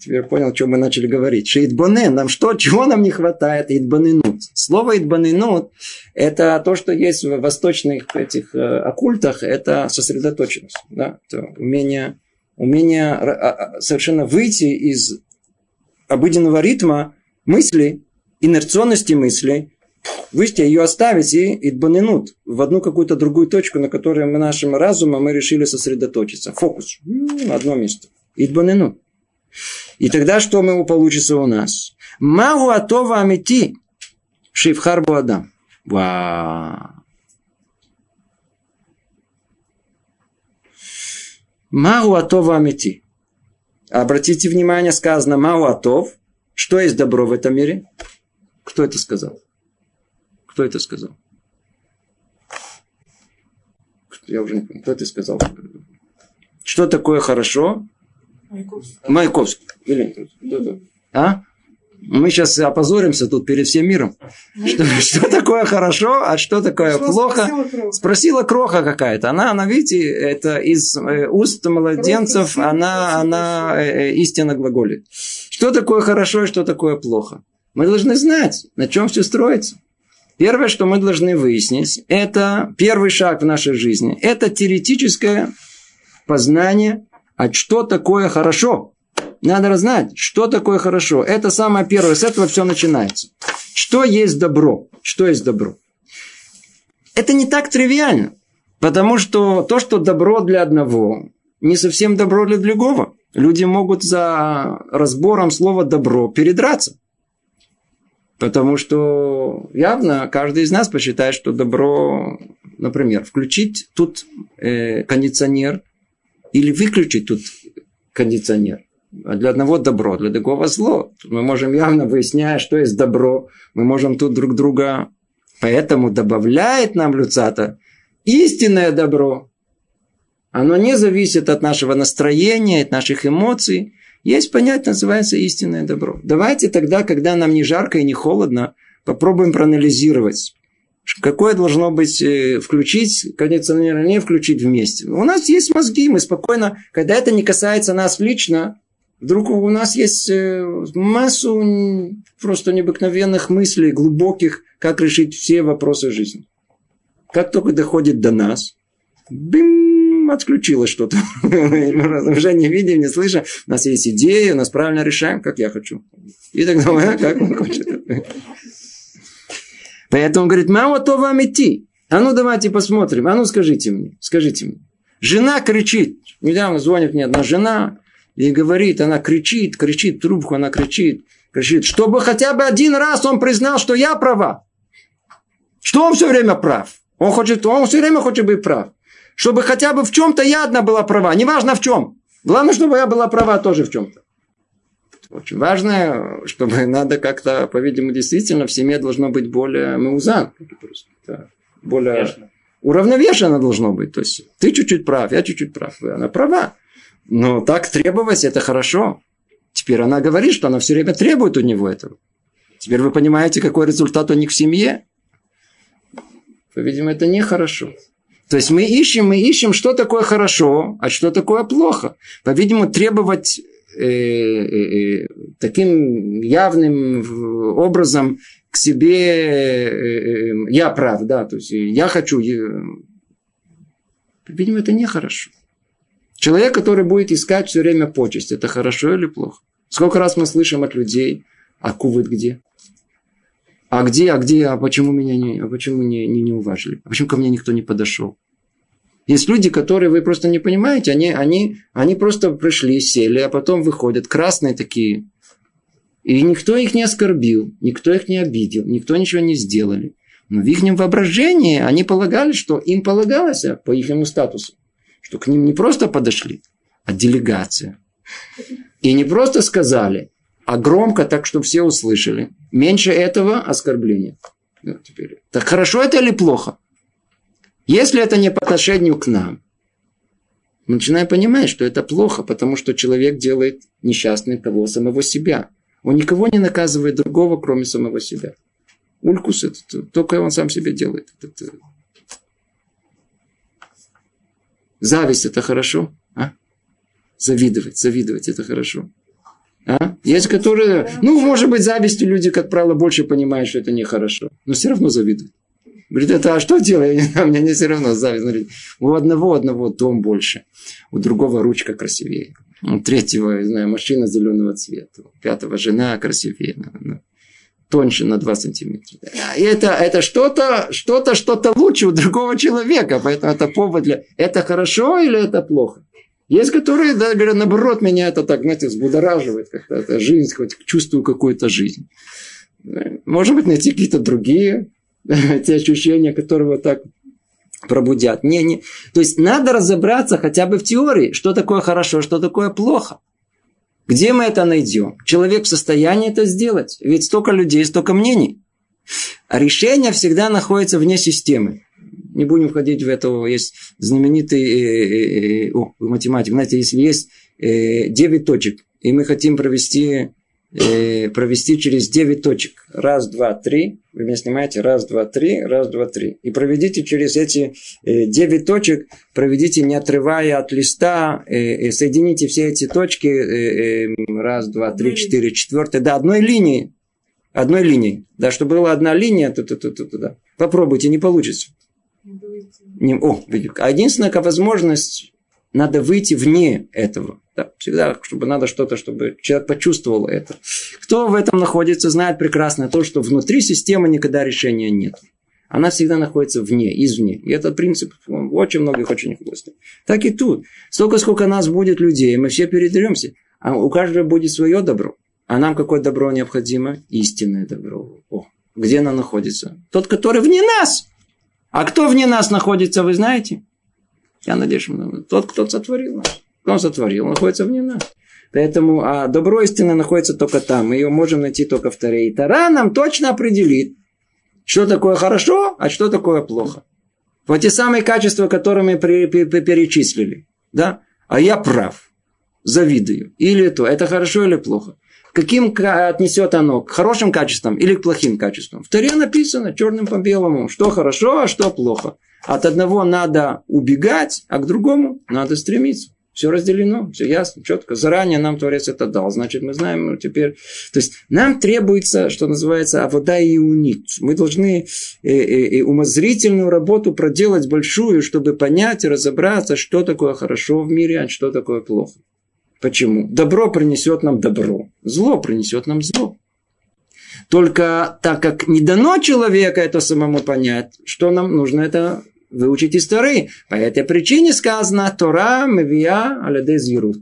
теперь понял, о чем мы начали говорить. Шейтбонен, нам что, чего нам не хватает? Идбаненут. Слово идбаненут – это то, что есть в восточных этих э, оккультах, это сосредоточенность, да? это умение, умение э, э, совершенно выйти из обыденного ритма мысли, инерционности мысли Выйти, ее оставить и идбанинут в одну какую-то другую точку, на которой мы нашим разумом мы решили сосредоточиться. Фокус. На одно место. Идбанинут. И тогда что мы получится у нас? Магу атова амити шивхарбу адам. Вау. Магу атова амити. Обратите внимание, сказано Магу атов. Что есть добро в этом мире? Кто это сказал? Кто это сказал? Я уже не помню, кто это сказал. Что такое хорошо? Маяковский. Маяковский. Или А? Мы сейчас опозоримся тут перед всем миром. Что, что такое хорошо, а что такое что плохо? Спросила кроха. спросила кроха какая-то. Она, она, видите, это из э, уст младенцев, кроха, она, она э, истинно глаголит. Что такое хорошо и что такое плохо? Мы должны знать, на чем все строится. Первое, что мы должны выяснить, это первый шаг в нашей жизни. Это теоретическое познание, а что такое хорошо. Надо знать, что такое хорошо. Это самое первое, с этого все начинается. Что есть добро? Что есть добро? Это не так тривиально. Потому что то, что добро для одного, не совсем добро для другого. Люди могут за разбором слова добро передраться. Потому что явно каждый из нас посчитает, что добро, например, включить тут э, кондиционер или выключить тут кондиционер. А для одного добро, для другого зло. Мы можем явно выяснять, что есть добро. Мы можем тут друг друга... Поэтому добавляет нам Люцата истинное добро. Оно не зависит от нашего настроения, от наших эмоций. Есть понятие, называется истинное добро. Давайте тогда, когда нам не жарко и не холодно, попробуем проанализировать. Какое должно быть э, включить, кондиционер не включить вместе. У нас есть мозги, мы спокойно, когда это не касается нас лично, вдруг у нас есть э, массу просто необыкновенных мыслей, глубоких, как решить все вопросы жизни. Как только доходит до нас, бим, отключилось что-то. Уже не видим, не слышим. У нас есть идеи, у нас правильно решаем, как я хочу. И тогда, а, как он хочет. Поэтому он говорит, мама, то вам идти. А ну давайте посмотрим. А ну скажите мне, скажите мне. Жена кричит. Недавно звонит мне одна жена. и говорит, она кричит, кричит трубку, она кричит, кричит, чтобы хотя бы один раз он признал, что я права. Что он все время прав? Он хочет, он все время хочет быть прав. Чтобы хотя бы в чем-то я одна была права. Неважно в чем. Главное, чтобы я была права тоже в чем-то. Очень важно, чтобы надо как-то, по-видимому, действительно в семье должно быть более меузан. Более Конечно. уравновешенно должно быть. То есть ты чуть-чуть прав, я чуть-чуть прав. Она права. Но так требовать это хорошо. Теперь она говорит, что она все время требует у него этого. Теперь вы понимаете, какой результат у них в семье. По-видимому, это нехорошо. То есть мы ищем, мы ищем, что такое хорошо, а что такое плохо. По-видимому, требовать э, э, э, таким явным образом к себе я прав, да, то есть я хочу. Видимо, это нехорошо. Человек, который будет искать все время почесть, это хорошо или плохо? Сколько раз мы слышим от людей, а кувыт где? А где, а где, а почему меня не, а почему не, не, не уважили? А почему ко мне никто не подошел? Есть люди, которые вы просто не понимаете, они, они, они просто пришли, сели, а потом выходят, красные такие. И никто их не оскорбил, никто их не обидел, никто ничего не сделали. Но в их воображении они полагали, что им полагалось по их статусу, что к ним не просто подошли, а делегация. И не просто сказали, а громко, так что все услышали. Меньше этого оскорбления. Ну. Так хорошо это или плохо? Если это не по отношению к нам, мы начинаем понимать, что это плохо, потому что человек делает несчастным того самого себя. Он никого не наказывает другого, кроме самого себя. Улькус это только он сам себе делает. Это... Зависть это хорошо? А? Завидовать, завидовать это хорошо. А? Есть которые, ну, может быть, завистью люди, как правило, больше понимают, что это нехорошо, но все равно завидуют. Говорит, это а что делаю? У меня не все равно зависть. Говорит, у одного одного дом больше, у другого ручка красивее, у третьего, не знаю, машина зеленого цвета, у пятого жена красивее, тоньше на 2 сантиметра. И это, это что-то, что-то, что-то лучше у другого человека, поэтому это повод для... Это хорошо или это плохо? Есть, которые, да, говорят, наоборот, меня это так, знаете, взбудораживает как-то, это жизнь, хоть чувствую какую-то жизнь. Может быть, найти какие-то другие, те ощущения, которые вот так пробудят. Не, не. То есть, надо разобраться хотя бы в теории, что такое хорошо, что такое плохо. Где мы это найдем? Человек в состоянии это сделать. Ведь столько людей, столько мнений. А решение всегда находится вне системы не будем входить в это. Есть знаменитый э, э, э, о, математик. Знаете, если есть э, 9 точек, и мы хотим провести, э, провести через 9 точек. Раз, два, три. Вы меня снимаете. Раз, два, три. Раз, два, три. И проведите через эти э, 9 точек. Проведите, не отрывая от листа. Э, э, соедините все эти точки. Э, э, раз, два, три, четыре, четвертый. До одной линии. Одной линией. Да, чтобы была одна линия. Ту -ту -ту -ту -ту, да. Попробуйте, не получится. Не, о, а единственная возможность, надо выйти вне этого. Да, всегда, чтобы надо что-то, чтобы человек почувствовал это. Кто в этом находится, знает прекрасно то, что внутри системы никогда решения нет. Она всегда находится вне, извне. И этот принцип в очень многих очень областях. Так и тут. Столько, сколько нас будет людей, мы все передеремся. А у каждого будет свое добро. А нам какое добро необходимо? Истинное добро. О, где оно находится? Тот, который вне нас. А кто вне нас находится, вы знаете? Я надеюсь, тот, кто сотворил нас. Кто сотворил, находится вне нас. Поэтому а добро истины находится только там. Мы ее можем найти только в Таре. И Тара нам точно определит, что такое хорошо, а что такое плохо. Вот те самые качества, которые мы перечислили. Да? А я прав. Завидую. Или то. Это хорошо или плохо каким отнесет оно, к хорошим качествам или к плохим качествам. В Таре написано черным по белому, что хорошо, а что плохо. От одного надо убегать, а к другому надо стремиться. Все разделено, все ясно, четко. Заранее нам Творец это дал. Значит, мы знаем ну, теперь... То есть, нам требуется, что называется, авода и унит. Мы должны э, э, э, умозрительную работу проделать большую, чтобы понять и разобраться, что такое хорошо в мире, а что такое плохо. Почему? Добро принесет нам добро, зло принесет нам зло. Только так как не дано человеку это самому понять, что нам нужно это выучить из Торы. По этой причине сказано Тора мевия алядезирут.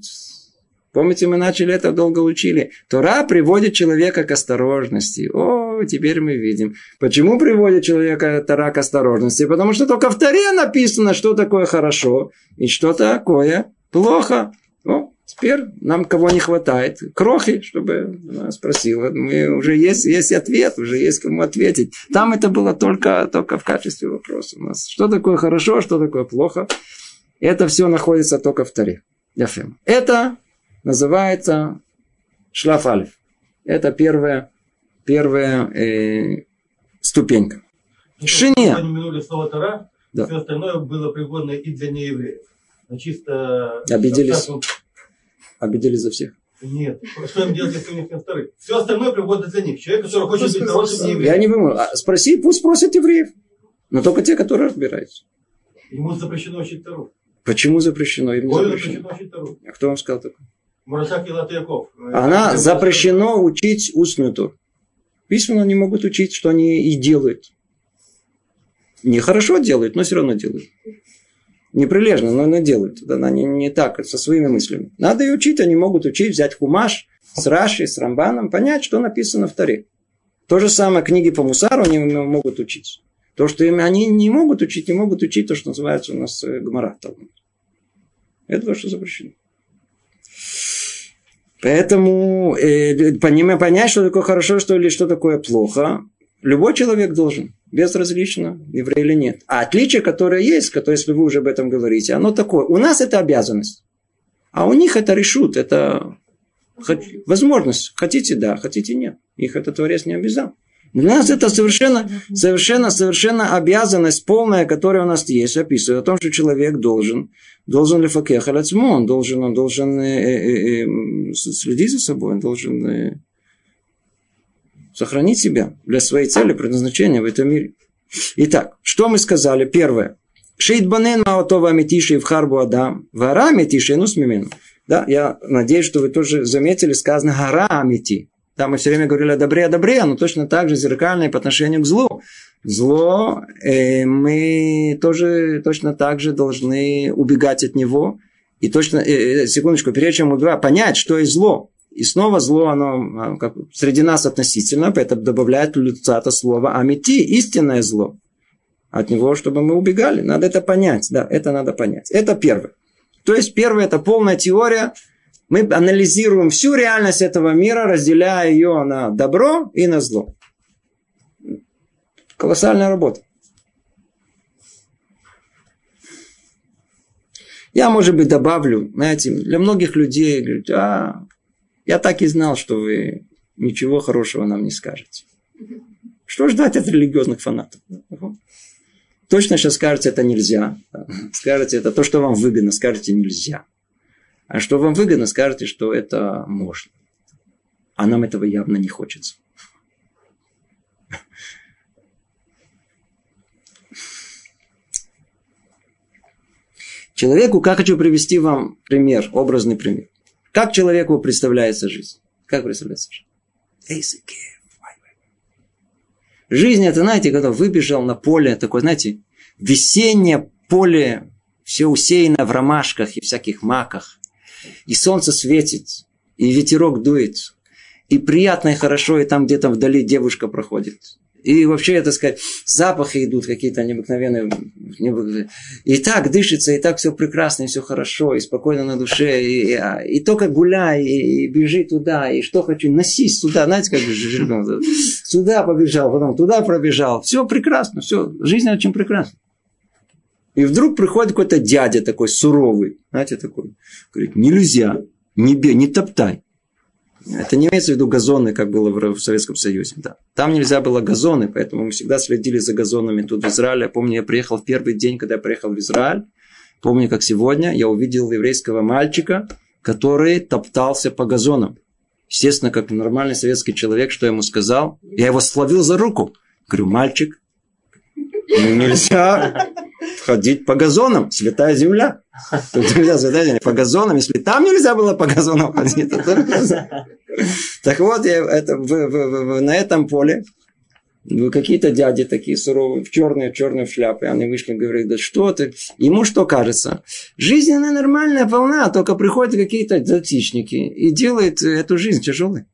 Помните, мы начали это долго учили. Тора приводит человека к осторожности. О, теперь мы видим. Почему приводит человека Тора к осторожности? Потому что только в Торе написано, что такое хорошо и что такое плохо. О, теперь нам кого не хватает. Крохи, чтобы она спросила. Мы, уже есть, есть ответ, уже есть кому ответить. Там это было только, только в качестве вопроса у нас. Что такое хорошо, что такое плохо. Это все находится только в Торе. Это называется шлаф алиф. Это первая, первая э, ступенька. Шине. Мы упомянули слово Тора, да. все остальное было пригодно и для неевреев. Но чисто... Обиделись. Обиделись за всех. Нет. Что им делать, если у них нет вторых? Все остальное пригодно для них. Человек, который хочет быть хорошим неевреем. Я не понимаю. А спроси, пусть спросят евреев. Но только те, которые разбираются. Ему запрещено учить Тору. Почему запрещено? Ему запрещено. запрещено А кто вам сказал такое? Мурашак Яков. Она запрещено учить устную Тору. Письменно они могут учить, что они и делают. Нехорошо делают, но все равно делают. Неприлежно, но она делают. Она не, не так, со своими мыслями. Надо и учить, они могут учить, взять хумаш с Раши, с Рамбаном, понять, что написано в Торе. То же самое книги по Мусару они могут учить. То, что им они не могут учить, не могут учить то, что называется у нас э, Гмара. Это то, что запрещено. Поэтому э, понять, что такое хорошо, что или что такое плохо, любой человек должен, безразлично, еврей или нет. А отличие, которое есть, которое, если вы уже об этом говорите, оно такое. У нас это обязанность, а у них это решут, это возможность. Хотите, да, хотите, нет. Их это Творец не обязал. Для нас это совершенно, совершенно, совершенно обязанность полная, которая у нас есть, описывает о том, что человек должен, должен ли факех он должен, он должен э, э, э, следить за собой, он должен э, сохранить себя для своей цели, предназначения в этом мире. Итак, что мы сказали? Первое. Шейтбанен маотова метиши в харбу адам, вара метиши ну смимену. Да, я надеюсь, что вы тоже заметили, сказано гара амити. Да, мы все время говорили о добре, о добре, но точно так же зеркальное по отношению к злу. Зло, э, мы тоже точно так же должны убегать от него. И точно, э, э секундочку, прежде чем убивать, понять, что есть зло. И снова зло, оно а, как, среди нас относительно, поэтому добавляет люцата слово амити, истинное зло. От него, чтобы мы убегали. Надо это понять. Да, это надо понять. Это первое. То есть, первое, это полная теория мы анализируем всю реальность этого мира, разделяя ее на добро и на зло. Колоссальная работа. Я, может быть, добавлю, знаете, для многих людей, говорят, а, я так и знал, что вы ничего хорошего нам не скажете. Что ждать от религиозных фанатов? Точно сейчас скажете, это нельзя. Скажете, это то, что вам выгодно, скажете, нельзя. А что вам выгодно, скажете, что это можно. А нам этого явно не хочется. Человеку, как хочу привести вам пример, образный пример. Как человеку представляется жизнь? Как представляется жизнь? Жизнь это, знаете, когда выбежал на поле, такое, знаете, весеннее поле, все усеяно в ромашках и всяких маках и солнце светит, и ветерок дует, и приятно и хорошо, и там где-то вдали девушка проходит. И вообще, это сказать, запахи идут какие-то необыкновенные. И так дышится, и так все прекрасно, и все хорошо, и спокойно на душе. И, и, а, и только гуляй, и, и бежи туда, и что хочу, носись сюда. Знаете, как же Сюда побежал, потом туда пробежал. Все прекрасно, все. Жизнь очень прекрасна. И вдруг приходит какой-то дядя такой суровый, знаете, такой, говорит, нельзя, не бей, не топтай. Это не имеется в виду газоны, как было в Советском Союзе. Да. Там нельзя было газоны, поэтому мы всегда следили за газонами тут в Израиле. Я помню, я приехал в первый день, когда я приехал в Израиль. Помню, как сегодня я увидел еврейского мальчика, который топтался по газонам. Естественно, как нормальный советский человек, что я ему сказал? Я его словил за руку. Говорю, мальчик, нельзя ходить по газонам, святая земля. Тут нельзя святая земля, по газонам. Если там нельзя было по газонам ходить, то. Так вот, я, это, в, в, в, на этом поле Ну, какие-то дяди такие суровые, в черные, черные шляпы. Они вышли, говорят, да что ты? Ему что кажется? Жизнь, она нормальная, полна, только приходят какие-то затичники и делают эту жизнь тяжелой.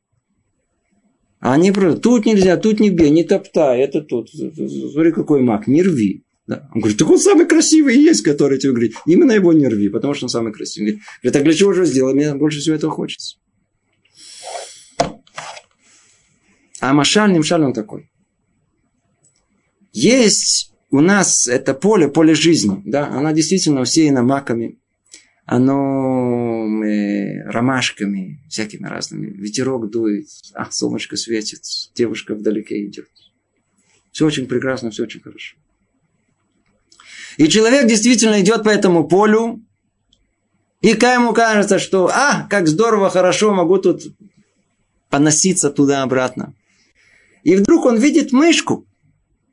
А они просто, тут нельзя, тут не бей, не топтай, это тут. Смотри, какой маг, не рви. Да. Он говорит, так он самый красивый есть, который тебе говорит. Именно его не рви, потому что он самый красивый. Говорит, так для чего же сделал? Мне больше всего этого хочется. А Машаль, не Машаль он такой. Есть у нас это поле, поле жизни, да, она действительно усеяна маками, оно э, ромашками всякими разными. Ветерок дует, а солнышко светит, девушка вдалеке идет. Все очень прекрасно, все очень хорошо. И человек действительно идет по этому полю, и ему кажется, что, а, как здорово, хорошо, могу тут поноситься туда-обратно. И вдруг он видит мышку.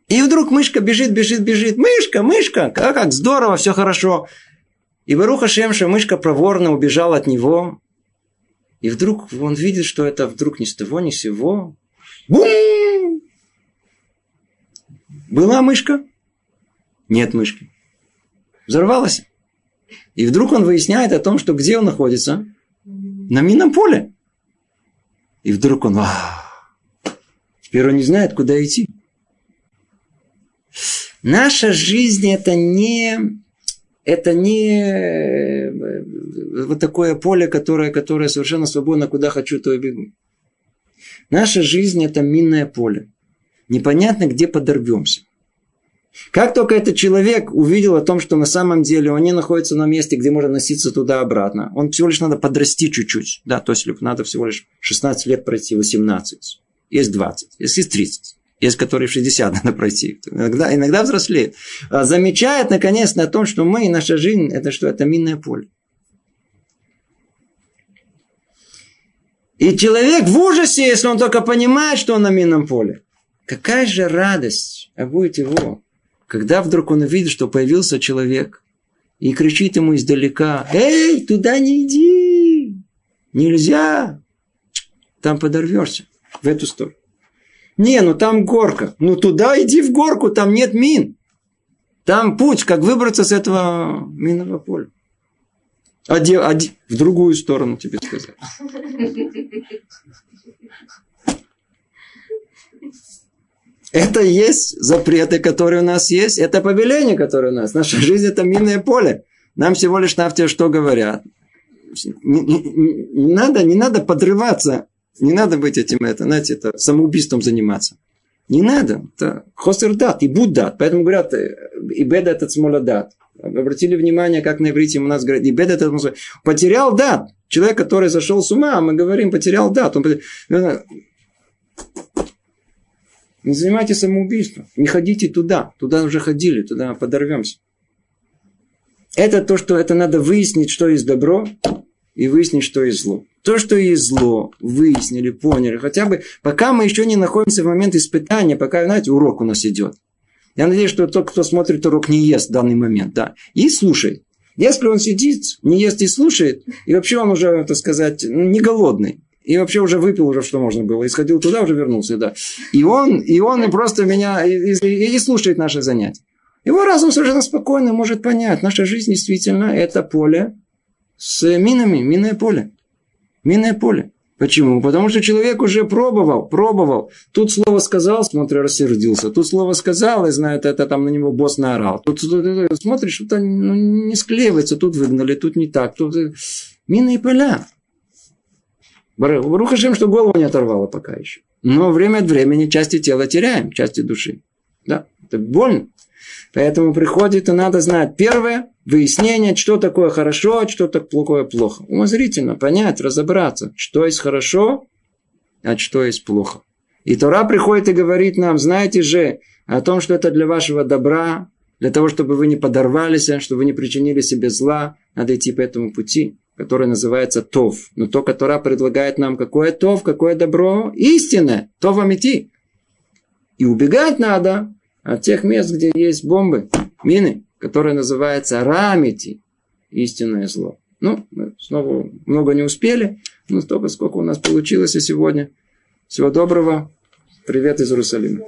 И вдруг мышка бежит, бежит, бежит. Мышка, мышка, как, как здорово, все хорошо. И Баруха Шемша, мышка проворно убежала от него. И вдруг он видит, что это вдруг ни с того, ни с сего. Бум! Была мышка? Нет мышки. Взорвалась. И вдруг он выясняет о том, что где он находится? На минном поле. И вдруг он, теперь он не знает, куда идти. Наша жизнь это не, это не э, вот такое поле, которое, которое совершенно свободно, куда хочу, то и бегу. Наша жизнь это минное поле. Непонятно, где подорвемся. Как только этот человек увидел о том, что на самом деле он не находится на месте, где можно носиться туда-обратно, он всего лишь надо подрасти чуть-чуть. Да, то есть надо всего лишь 16 лет пройти, 18. Есть 20, есть 30. Есть, которые 60 надо пройти. Иногда, иногда взрослеет. А замечает, наконец, на том, что мы и наша жизнь, это что? Это минное поле. И человек в ужасе, если он только понимает, что он на минном поле. Какая же радость а будет его, когда вдруг он увидит, что появился человек и кричит ему издалека, «Эй, туда не иди! Нельзя! Там подорвешься в эту сторону». Не, ну там горка. Ну туда иди в горку, там нет мин. Там путь, как выбраться с этого минного поля. А, де, а де, в другую сторону тебе сказать. Это есть запреты, которые у нас есть. Это повеление, которое у нас. Наша жизнь это минное поле. Нам всего лишь навте что говорят. Не, не, не, надо, не надо подрываться. Не надо быть этим, это, знаете, это самоубийством заниматься. Не надо. Это хосер дат, и буд дат. Поэтому говорят, э, и беда этот смолодат. Обратили внимание, как на иврите у нас говорят, и беда этот потерял дат. Человек, который зашел с ума, мы говорим, потерял дат. Он не занимайтесь самоубийством. Не ходите туда. Туда уже ходили, туда подорвемся. Это то, что это надо выяснить, что есть добро, и выяснить, что есть зло. То, что есть зло, выяснили, поняли. Хотя бы, пока мы еще не находимся в момент испытания, пока, знаете, урок у нас идет. Я надеюсь, что тот, кто смотрит урок, не ест в данный момент, да. И слушает. Если он сидит, не ест и слушает, и вообще он уже, так сказать, не голодный, и вообще уже выпил уже, что можно было. И сходил туда, уже вернулся, да. И он, и он просто меня и, и, и слушает наши занятия. Его разум совершенно спокойно может понять. Наша жизнь действительно это поле с минами, минное поле. Минное поле. Почему? Потому что человек уже пробовал, пробовал. Тут слово сказал, смотри, рассердился. Тут слово сказал, и знает, это там на него босс наорал. Тут, тут, тут смотришь, что-то ну, не склеивается, тут выгнали, тут не так. Тут минные поля. Руха Шем, что голову не оторвало пока еще. Но время от времени части тела теряем, части души. Да, это больно. Поэтому приходит и надо знать. Первое, выяснение, что такое хорошо, что такое плохо. Умозрительно понять, разобраться, что есть хорошо, а что есть плохо. И Тора приходит и говорит нам, знаете же, о том, что это для вашего добра, для того, чтобы вы не подорвались, чтобы вы не причинили себе зла, надо идти по этому пути которое называется Тов. Но то, которое предлагает нам какое Тов, какое добро, истинное, то вам идти. И убегать надо от тех мест, где есть бомбы, мины, которые называются Рамити, истинное зло. Ну, мы снова много не успели, но столько, сколько у нас получилось и сегодня. Всего доброго. Привет из Иерусалима.